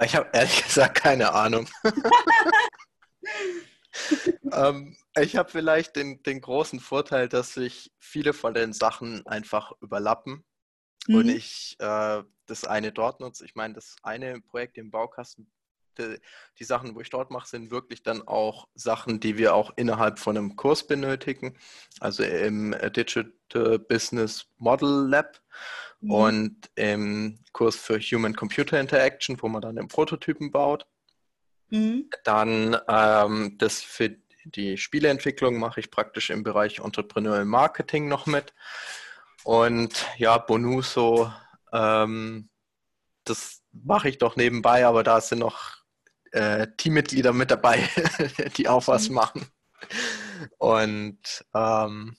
Ich habe ehrlich gesagt keine Ahnung. ähm, Ich habe vielleicht den, den großen Vorteil, dass sich viele von den Sachen einfach überlappen mhm. und ich äh, das eine dort nutze. Ich meine, das eine Projekt im Baukasten, die, die Sachen, wo ich dort mache, sind wirklich dann auch Sachen, die wir auch innerhalb von einem Kurs benötigen, also im Digital Business Model Lab mhm. und im Kurs für Human Computer Interaction, wo man dann den Prototypen baut. Mhm. Dann ähm, das für die Spieleentwicklung mache ich praktisch im Bereich Entrepreneurial Marketing noch mit. Und ja, Bonuso, ähm, das mache ich doch nebenbei, aber da sind noch äh, Teammitglieder mit dabei, die auch was mhm. machen. Und ähm,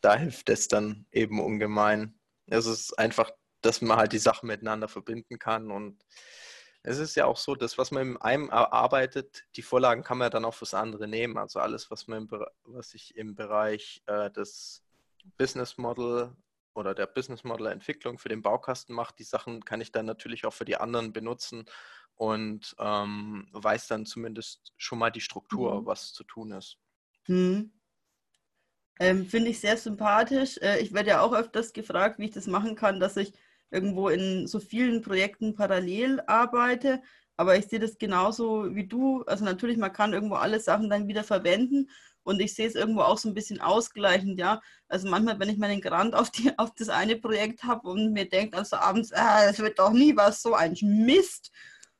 da hilft es dann eben ungemein. Es ist einfach, dass man halt die Sachen miteinander verbinden kann und es ist ja auch so, dass was man in einem erarbeitet, die Vorlagen kann man ja dann auch fürs andere nehmen. Also alles, was man im, was ich im Bereich äh, des Business Model oder der Business Model Entwicklung für den Baukasten macht, die Sachen kann ich dann natürlich auch für die anderen benutzen und ähm, weiß dann zumindest schon mal die Struktur, mhm. was zu tun ist. Mhm. Ähm, Finde ich sehr sympathisch. Äh, ich werde ja auch öfters gefragt, wie ich das machen kann, dass ich irgendwo in so vielen Projekten parallel arbeite. Aber ich sehe das genauso wie du. Also natürlich, man kann irgendwo alle Sachen dann wieder verwenden. Und ich sehe es irgendwo auch so ein bisschen ausgleichend, ja. Also manchmal, wenn ich meinen Grant auf, die, auf das eine Projekt habe und mir denke, also abends, ah, das wird doch nie was, so ein Mist.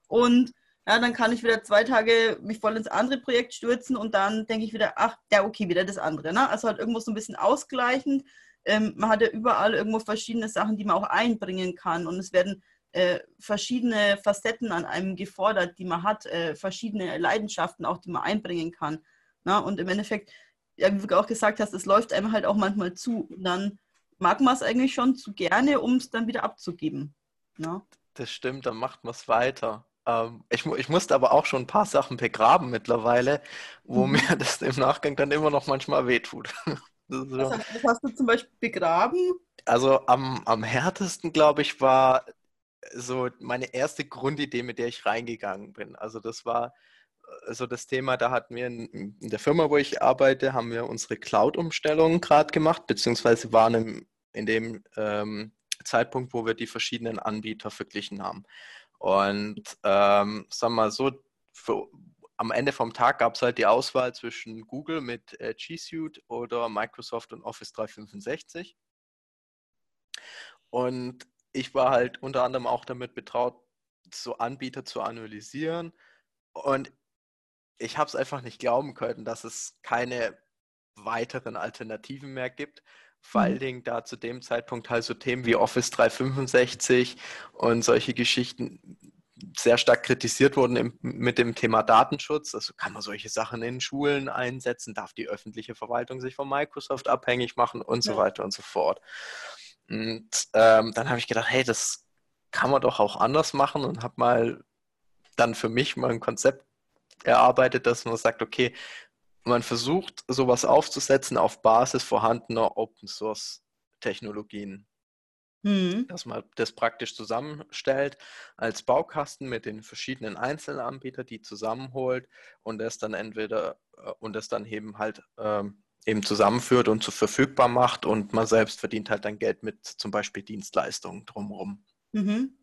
Und ja, dann kann ich wieder zwei Tage mich voll ins andere Projekt stürzen und dann denke ich wieder, ach, ja, okay, wieder das andere. Ne? Also halt irgendwo so ein bisschen ausgleichend ähm, man hat ja überall irgendwo verschiedene Sachen, die man auch einbringen kann. Und es werden äh, verschiedene Facetten an einem gefordert, die man hat, äh, verschiedene Leidenschaften auch, die man einbringen kann. Na? Und im Endeffekt, ja, wie du auch gesagt hast, es läuft einem halt auch manchmal zu. Und dann mag man es eigentlich schon zu gerne, um es dann wieder abzugeben. Na? Das stimmt, dann macht man es weiter. Ähm, ich, ich, musste aber auch schon ein paar Sachen begraben mittlerweile, wo mhm. mir das im Nachgang dann immer noch manchmal wehtut. So. Was, was, hast du zum Beispiel begraben? Also am, am härtesten, glaube ich, war so meine erste Grundidee, mit der ich reingegangen bin. Also das war äh, so das Thema, da hatten wir in, in der Firma, wo ich arbeite, haben wir unsere Cloud-Umstellung gerade gemacht, beziehungsweise waren im, in dem ähm, Zeitpunkt, wo wir die verschiedenen Anbieter verglichen haben. Und ähm, sagen wir mal so, für, am Ende vom Tag gab es halt die Auswahl zwischen Google mit äh, G Suite oder Microsoft und Office 365. Und ich war halt unter anderem auch damit betraut, so Anbieter zu analysieren. Und ich habe es einfach nicht glauben können, dass es keine weiteren Alternativen mehr gibt. Vor allen mhm. Dingen da zu dem Zeitpunkt halt so Themen wie Office 365 und solche Geschichten sehr stark kritisiert wurden im, mit dem Thema Datenschutz. Also kann man solche Sachen in Schulen einsetzen, darf die öffentliche Verwaltung sich von Microsoft abhängig machen und so weiter und so fort. Und ähm, dann habe ich gedacht, hey, das kann man doch auch anders machen und habe mal dann für mich mal ein Konzept erarbeitet, dass man sagt, okay, man versucht sowas aufzusetzen auf Basis vorhandener Open Source Technologien. Mhm. Dass man das praktisch zusammenstellt als Baukasten mit den verschiedenen Einzelanbietern, die zusammenholt und es dann entweder äh, und es dann eben halt ähm, eben zusammenführt und zu verfügbar macht und man selbst verdient halt dann Geld mit zum Beispiel Dienstleistungen drumherum. Mhm.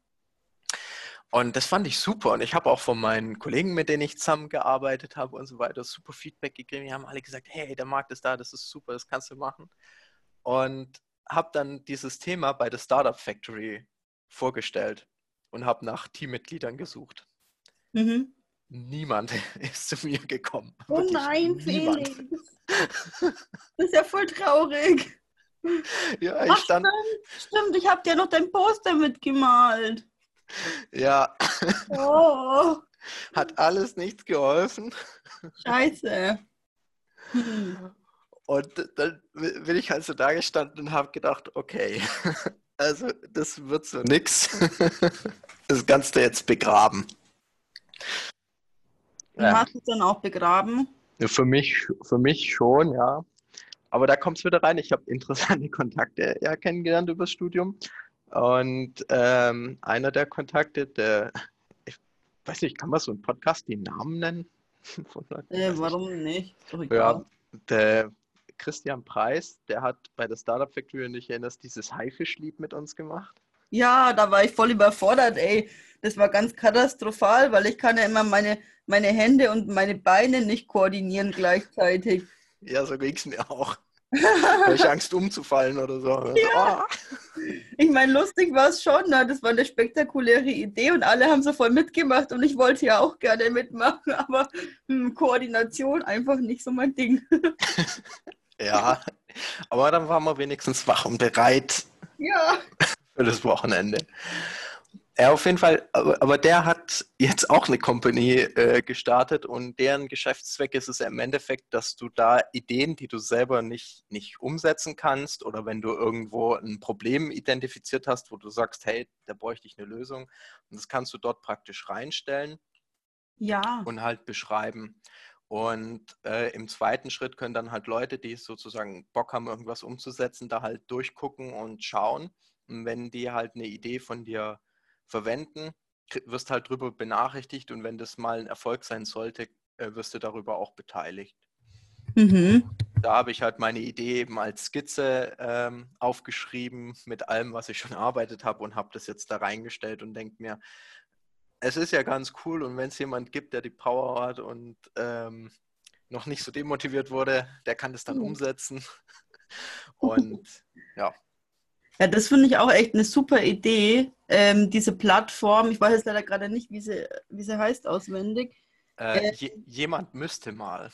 Und das fand ich super. Und ich habe auch von meinen Kollegen, mit denen ich zusammengearbeitet habe und so weiter, super Feedback gegeben. Die haben alle gesagt, hey, der Markt ist da, das ist super, das kannst du machen. Und habe dann dieses Thema bei der Startup Factory vorgestellt und habe nach Teammitgliedern gesucht. Mhm. Niemand ist zu mir gekommen. Oh Wirklich nein, niemand. Felix. Das ist ja voll traurig. Ja, ich Ach, stand. Stimmt, stimmt ich habe dir noch dein Poster mitgemalt. Ja. Oh. Hat alles nichts geholfen. Scheiße. Hm. Und dann bin ich halt so da gestanden und habe gedacht, okay, also das wird so nix. Das kannst du jetzt begraben. Du ja. hast es dann auch begraben? Für mich, für mich schon, ja. Aber da kommt es wieder rein. Ich habe interessante Kontakte ja kennengelernt über das Studium. Und ähm, einer der Kontakte, der, ich weiß nicht, kann man so einen Podcast den Namen nennen? äh, warum nicht? Ja, der Christian Preis, der hat bei der Startup Factory, und ich erinnere dieses Haifisch-Lied mit uns gemacht. Ja, da war ich voll überfordert, ey. Das war ganz katastrophal, weil ich kann ja immer meine, meine Hände und meine Beine nicht koordinieren gleichzeitig. Ja, so ging es mir auch. Habe ich Angst umzufallen oder so. Ja. Oh. Ich meine, lustig war es schon, ne? das war eine spektakuläre Idee und alle haben so voll mitgemacht und ich wollte ja auch gerne mitmachen, aber hm, Koordination einfach nicht so mein Ding. ja, aber dann waren wir wenigstens wach und bereit ja. für das Wochenende. Ja, auf jeden Fall. Aber, aber der hat jetzt auch eine Company äh, gestartet und deren Geschäftszweck ist es im Endeffekt, dass du da Ideen, die du selber nicht, nicht umsetzen kannst oder wenn du irgendwo ein Problem identifiziert hast, wo du sagst, hey, da bräuchte ich eine Lösung und das kannst du dort praktisch reinstellen. Ja. Und halt beschreiben. Und äh, im zweiten Schritt können dann halt Leute, die sozusagen Bock haben, irgendwas umzusetzen, da halt durchgucken und schauen. Und wenn die halt eine Idee von dir verwenden, wirst halt darüber benachrichtigt und wenn das mal ein Erfolg sein sollte, äh, wirst du darüber auch beteiligt. Mhm. Da habe ich halt meine Idee eben als Skizze ähm, aufgeschrieben mit allem, was ich schon erarbeitet habe und habe das jetzt da reingestellt und denke mir, es ist ja ganz cool und wenn es jemand gibt, der die Power hat und ähm, noch nicht so demotiviert wurde, der kann das dann mhm. umsetzen. Und ja. Ja, das finde ich auch echt eine super Idee. Ähm, diese Plattform, ich weiß jetzt leider gerade nicht, wie sie, wie sie heißt auswendig. Äh, äh, jemand müsste mal.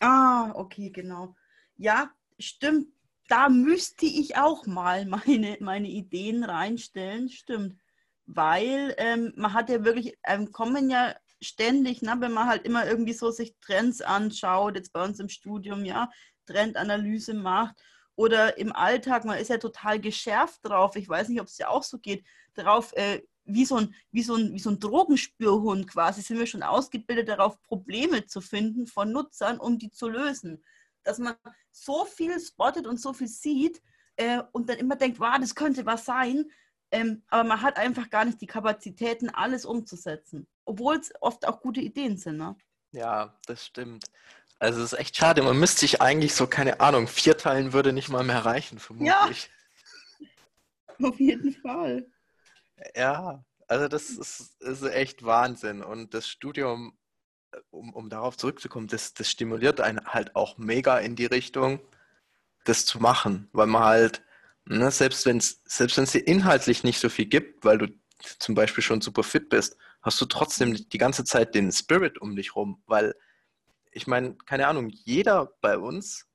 Ah, okay, genau. Ja, stimmt. Da müsste ich auch mal meine, meine Ideen reinstellen, stimmt. Weil ähm, man hat ja wirklich, ähm, kommen ja ständig, ne, wenn man halt immer irgendwie so sich Trends anschaut, jetzt bei uns im Studium, ja, Trendanalyse macht oder im Alltag, man ist ja total geschärft drauf, ich weiß nicht, ob es ja auch so geht, drauf, äh, wie, so ein, wie, so ein, wie so ein Drogenspürhund quasi, sind wir schon ausgebildet darauf, Probleme zu finden von Nutzern, um die zu lösen. Dass man so viel spottet und so viel sieht äh, und dann immer denkt, wow, das könnte was sein, ähm, aber man hat einfach gar nicht die Kapazitäten, alles umzusetzen. Obwohl es oft auch gute Ideen sind. Ne? Ja, das stimmt. Also es ist echt schade. Man müsste sich eigentlich so, keine Ahnung, vier Teilen würde nicht mal mehr reichen, vermutlich. Ja, auf jeden Fall. Ja, also das ist, ist echt Wahnsinn. Und das Studium, um, um darauf zurückzukommen, das, das stimuliert einen halt auch mega in die Richtung, das zu machen. Weil man halt, ne, selbst wenn es selbst dir inhaltlich nicht so viel gibt, weil du zum Beispiel schon super fit bist, hast du trotzdem die ganze Zeit den Spirit um dich rum, weil ich meine, keine Ahnung, jeder bei uns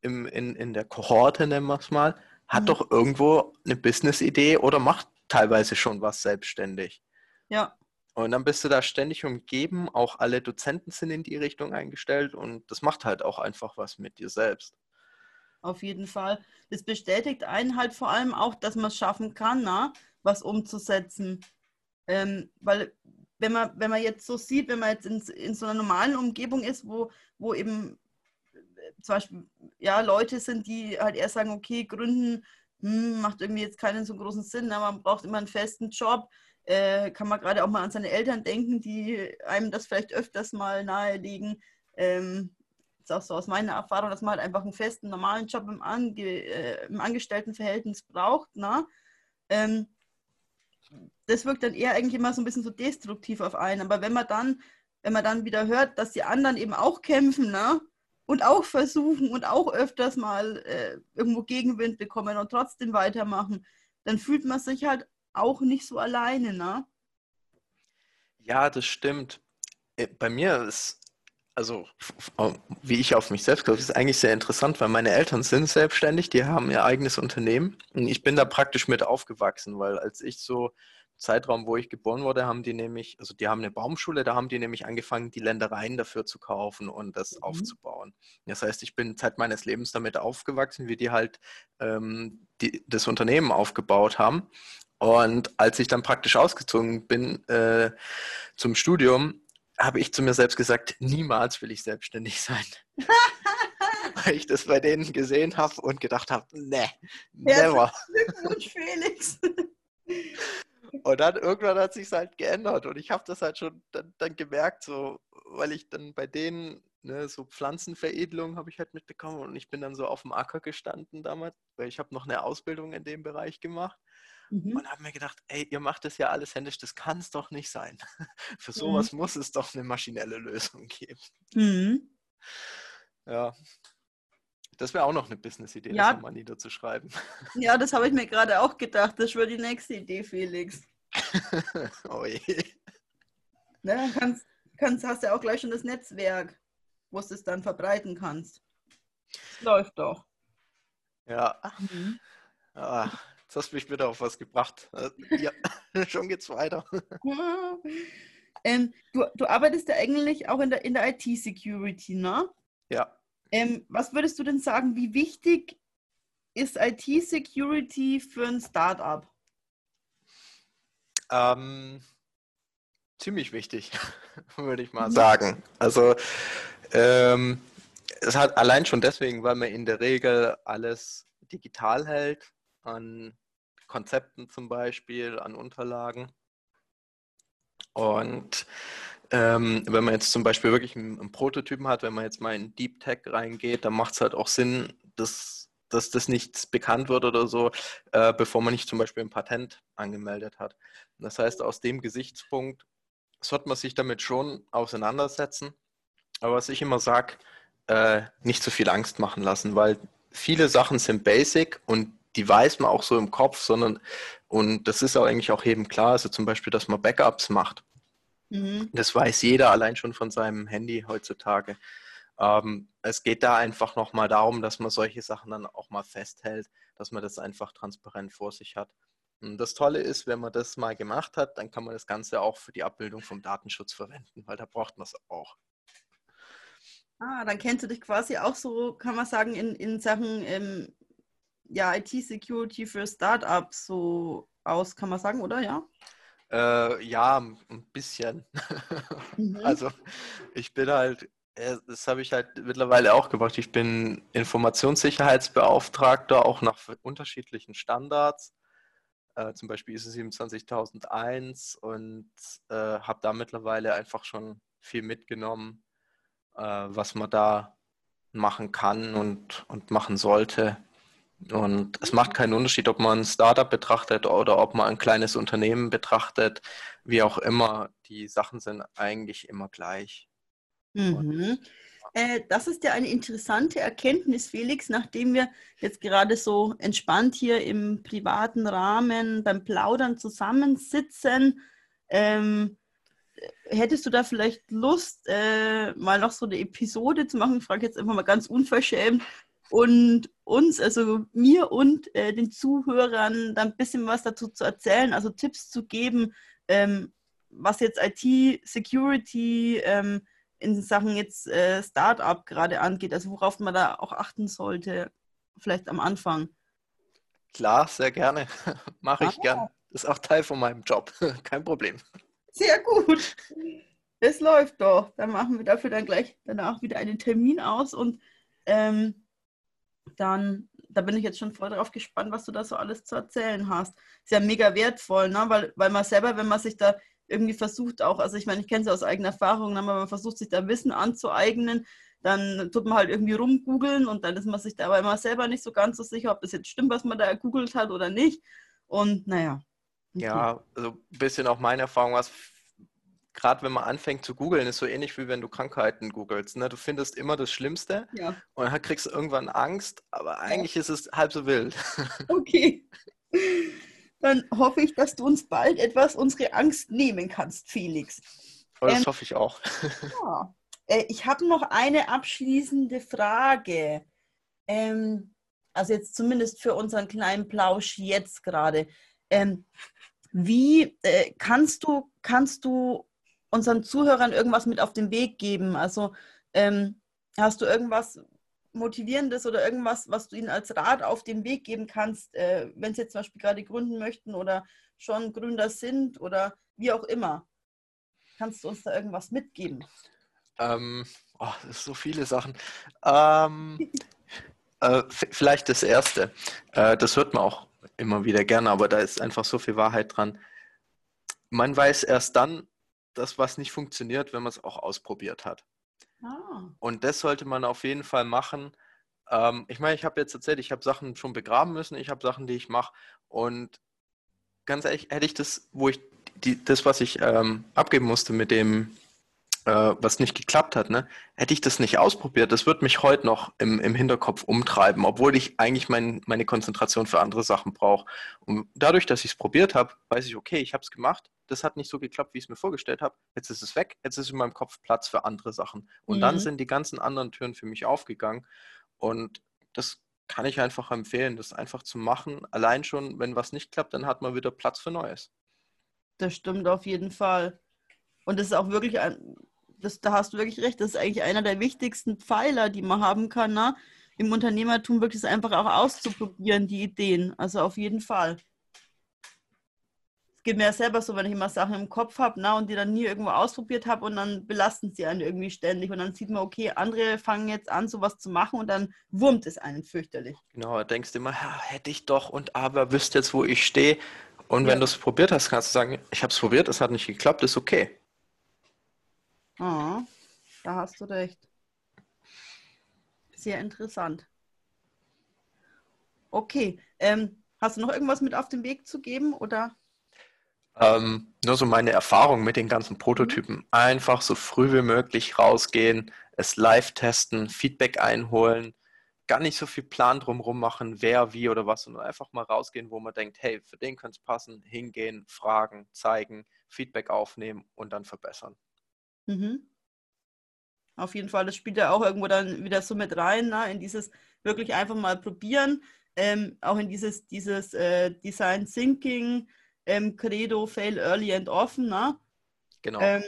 im, in, in der Kohorte, nennen wir es mal, hat mhm. doch irgendwo eine Business-Idee oder macht teilweise schon was selbstständig. Ja. Und dann bist du da ständig umgeben, auch alle Dozenten sind in die Richtung eingestellt und das macht halt auch einfach was mit dir selbst. Auf jeden Fall. Das bestätigt einen halt vor allem auch, dass man es schaffen kann, na, was umzusetzen. Ähm, weil wenn man, wenn man jetzt so sieht, wenn man jetzt in, in so einer normalen Umgebung ist, wo, wo eben äh, zum Beispiel ja, Leute sind, die halt eher sagen, okay, gründen hm, macht irgendwie jetzt keinen so großen Sinn, aber man braucht immer einen festen Job. Äh, kann man gerade auch mal an seine Eltern denken, die einem das vielleicht öfters mal nahelegen. Ähm, ist auch so aus meiner Erfahrung, dass man halt einfach einen festen, normalen Job im, Ange äh, im Angestelltenverhältnis braucht. Ne? Ähm, das wirkt dann eher eigentlich immer so ein bisschen so destruktiv auf einen. Aber wenn man dann, wenn man dann wieder hört, dass die anderen eben auch kämpfen, ne? Und auch versuchen und auch öfters mal äh, irgendwo Gegenwind bekommen und trotzdem weitermachen, dann fühlt man sich halt auch nicht so alleine, ne? Ja, das stimmt. Äh, bei mir ist, also wie ich auf mich selbst glaube, ist eigentlich sehr interessant, weil meine Eltern sind selbstständig, die haben ihr eigenes Unternehmen und ich bin da praktisch mit aufgewachsen, weil als ich so Zeitraum, wo ich geboren wurde, haben die nämlich, also die haben eine Baumschule, da haben die nämlich angefangen, die Ländereien dafür zu kaufen und das mhm. aufzubauen. Das heißt, ich bin Zeit meines Lebens damit aufgewachsen, wie die halt ähm, die, das Unternehmen aufgebaut haben. Und als ich dann praktisch ausgezogen bin äh, zum Studium, habe ich zu mir selbst gesagt, niemals will ich selbstständig sein. Weil ich das bei denen gesehen habe und gedacht habe, ne, never. Glückwunsch, Felix. Und dann irgendwann hat sich halt geändert und ich habe das halt schon dann, dann, gemerkt, so, weil ich dann bei denen ne, so Pflanzenveredelung habe ich halt mitbekommen und ich bin dann so auf dem Acker gestanden damals, weil ich habe noch eine Ausbildung in dem Bereich gemacht mhm. und habe mir gedacht, ey, ihr macht das ja alles händisch, das kann es doch nicht sein. Für sowas mhm. muss es doch eine maschinelle Lösung geben. Mhm. Ja. Das wäre auch noch eine Business-Idee, ja. das nochmal niederzuschreiben. Ja, das habe ich mir gerade auch gedacht. Das wäre die nächste Idee, Felix. oh je. Ne, kannst, kannst, hast ja auch gleich schon das Netzwerk, wo du es dann verbreiten kannst. Das läuft doch. Ja. Mhm. Ah, jetzt hast du mich wieder auf was gebracht. Ja, schon geht's weiter. Ähm, du, du arbeitest ja eigentlich auch in der, in der IT-Security, ne? Ja. Ähm, was würdest du denn sagen, wie wichtig ist IT-Security für ein Startup? Ähm, ziemlich wichtig, würde ich mal mhm. sagen. Also ähm, es hat allein schon deswegen, weil man in der Regel alles digital hält, an Konzepten zum Beispiel, an Unterlagen. Und ähm, wenn man jetzt zum Beispiel wirklich einen, einen, Prototypen hat, wenn man jetzt mal in Deep Tech reingeht, dann macht es halt auch Sinn, dass, dass das nicht bekannt wird oder so, äh, bevor man nicht zum Beispiel ein Patent angemeldet hat. Das heißt, aus dem Gesichtspunkt sollte man sich damit schon auseinandersetzen. Aber was ich immer sage, äh, nicht zu viel Angst machen lassen, weil viele Sachen sind basic und die weiß man auch so im Kopf, sondern, und das ist auch eigentlich auch jedem klar, also zum Beispiel, dass man Backups macht. Mhm. Das weiß jeder allein schon von seinem Handy heutzutage. Ähm, es geht da einfach nochmal darum, dass man solche Sachen dann auch mal festhält, dass man das einfach transparent vor sich hat. Und das Tolle ist, wenn man das mal gemacht hat, dann kann man das Ganze auch für die Abbildung vom Datenschutz verwenden, weil da braucht man es auch. Ah, dann kennst du dich quasi auch so, kann man sagen, in, in Sachen ähm, ja, IT-Security für Startups so aus, kann man sagen, oder? Ja? Äh, ja, ein bisschen. Mhm. Also ich bin halt, äh, das habe ich halt mittlerweile auch gemacht. Ich bin Informationssicherheitsbeauftragter, auch nach unterschiedlichen Standards äh, zum Beispiel ISO 27001 und äh, habe da mittlerweile einfach schon viel mitgenommen, äh, was man da machen kann und, und machen sollte. Und es macht keinen Unterschied, ob man ein Startup betrachtet oder ob man ein kleines Unternehmen betrachtet, wie auch immer. Die Sachen sind eigentlich immer gleich. Mhm. Äh, das ist ja eine interessante Erkenntnis, Felix, nachdem wir jetzt gerade so entspannt hier im privaten Rahmen beim Plaudern zusammensitzen. Ähm, hättest du da vielleicht Lust, äh, mal noch so eine Episode zu machen? Ich frage jetzt einfach mal ganz unverschämt. Und uns, also mir und äh, den Zuhörern, dann ein bisschen was dazu zu erzählen, also Tipps zu geben, ähm, was jetzt IT-Security, ähm, in Sachen jetzt äh, Startup gerade angeht, also worauf man da auch achten sollte, vielleicht am Anfang? Klar, sehr gerne. Mache ich ah. gern. Das ist auch Teil von meinem Job. Kein Problem. Sehr gut. Es läuft doch. Dann machen wir dafür dann gleich danach wieder einen Termin aus und ähm, dann, da bin ich jetzt schon voll drauf gespannt, was du da so alles zu erzählen hast. Ist ja mega wertvoll, ne? weil, weil man selber, wenn man sich da irgendwie versucht auch, also ich meine, ich kenne es aus eigener Erfahrung, aber man versucht sich da Wissen anzueignen, dann tut man halt irgendwie rumgoogeln und dann ist man sich da aber immer selber nicht so ganz so sicher, ob das jetzt stimmt, was man da gegoogelt hat oder nicht. Und naja. Okay. Ja, also ein bisschen auch meine Erfahrung, was gerade wenn man anfängt zu googeln, ist so ähnlich wie wenn du Krankheiten googelst. Ne? Du findest immer das Schlimmste ja. und dann kriegst du irgendwann Angst, aber eigentlich ja. ist es halb so wild. Okay dann hoffe ich, dass du uns bald etwas unsere Angst nehmen kannst, Felix. Oh, das ähm, hoffe ich auch. ja. Äh, ich habe noch eine abschließende Frage. Ähm, also jetzt zumindest für unseren kleinen Plausch jetzt gerade. Ähm, wie äh, kannst du, kannst du unseren Zuhörern irgendwas mit auf den Weg geben? Also ähm, hast du irgendwas, Motivierendes oder irgendwas, was du ihnen als Rat auf den Weg geben kannst, äh, wenn sie jetzt zum Beispiel gerade gründen möchten oder schon Gründer sind oder wie auch immer? Kannst du uns da irgendwas mitgeben? Ähm, oh, so viele Sachen. Ähm, äh, vielleicht das Erste. Äh, das hört man auch immer wieder gerne, aber da ist einfach so viel Wahrheit dran. Man weiß erst dann, dass was nicht funktioniert, wenn man es auch ausprobiert hat. Ah. Und das sollte man auf jeden Fall machen. Ähm, ich meine, ich habe jetzt erzählt, ich habe Sachen schon begraben müssen, ich habe Sachen, die ich mache. Und ganz ehrlich, hätte ich das, wo ich die, das, was ich ähm, abgeben musste mit dem äh, was nicht geklappt hat, ne? hätte ich das nicht ausprobiert, das wird mich heute noch im, im Hinterkopf umtreiben, obwohl ich eigentlich mein, meine Konzentration für andere Sachen brauche. Und dadurch, dass ich es probiert habe, weiß ich, okay, ich habe es gemacht, das hat nicht so geklappt, wie ich es mir vorgestellt habe, jetzt ist es weg, jetzt ist in meinem Kopf Platz für andere Sachen. Und mhm. dann sind die ganzen anderen Türen für mich aufgegangen. Und das kann ich einfach empfehlen, das einfach zu machen. Allein schon, wenn was nicht klappt, dann hat man wieder Platz für Neues. Das stimmt auf jeden Fall. Und das ist auch wirklich ein, das, da hast du wirklich recht, das ist eigentlich einer der wichtigsten Pfeiler, die man haben kann, ne? im Unternehmertum wirklich einfach auch auszuprobieren, die Ideen. Also auf jeden Fall. Es geht mir ja selber so, wenn ich immer Sachen im Kopf habe ne, und die dann nie irgendwo ausprobiert habe und dann belasten sie einen irgendwie ständig und dann sieht man, okay, andere fangen jetzt an, sowas zu machen und dann wurmt es einen fürchterlich. Genau, da denkst du immer, ja, hätte ich doch und aber wüsste jetzt, wo ich stehe. Und ja. wenn du es probiert hast, kannst du sagen, ich habe es probiert, es hat nicht geklappt, ist okay. Oh, da hast du recht. Sehr interessant. Okay, ähm, hast du noch irgendwas mit auf den Weg zu geben oder? Ähm, nur so meine Erfahrung mit den ganzen Prototypen. Mhm. Einfach so früh wie möglich rausgehen, es live testen, Feedback einholen, gar nicht so viel Plan drumherum machen, wer, wie oder was, sondern einfach mal rausgehen, wo man denkt, hey, für den könnte es passen, hingehen, fragen, zeigen, Feedback aufnehmen und dann verbessern. Mhm. Auf jeden Fall, das spielt ja auch irgendwo dann wieder so mit rein, ne? in dieses wirklich einfach mal probieren, ähm, auch in dieses, dieses äh, Design Thinking, ähm, Credo, Fail Early and Often. Ne? Genau. Ähm,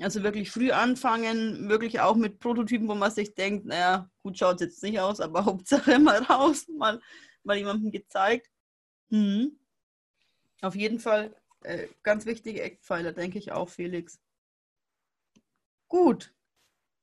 also wirklich früh anfangen, wirklich auch mit Prototypen, wo man sich denkt, naja, gut schaut es jetzt nicht aus, aber Hauptsache mal raus, mal, mal jemandem gezeigt. Mhm. Auf jeden Fall äh, ganz wichtige Eckpfeiler, denke ich auch, Felix. Gut,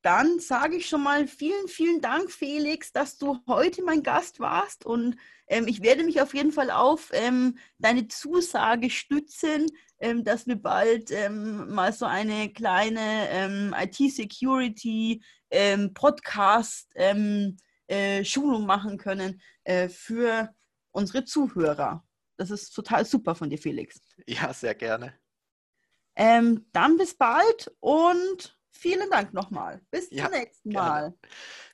dann sage ich schon mal vielen, vielen Dank, Felix, dass du heute mein Gast warst. Und ähm, ich werde mich auf jeden Fall auf ähm, deine Zusage stützen, ähm, dass wir bald ähm, mal so eine kleine ähm, IT-Security-Podcast-Schulung ähm, äh, machen können äh, für unsere Zuhörer. Das ist total super von dir, Felix. Ja, sehr gerne. dann bis bald und Vielen Dank nochmal. Bis ja, zum nächsten Mal. Gerne.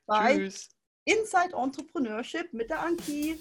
Bei Tschüss. Inside Entrepreneurship mit der Anki.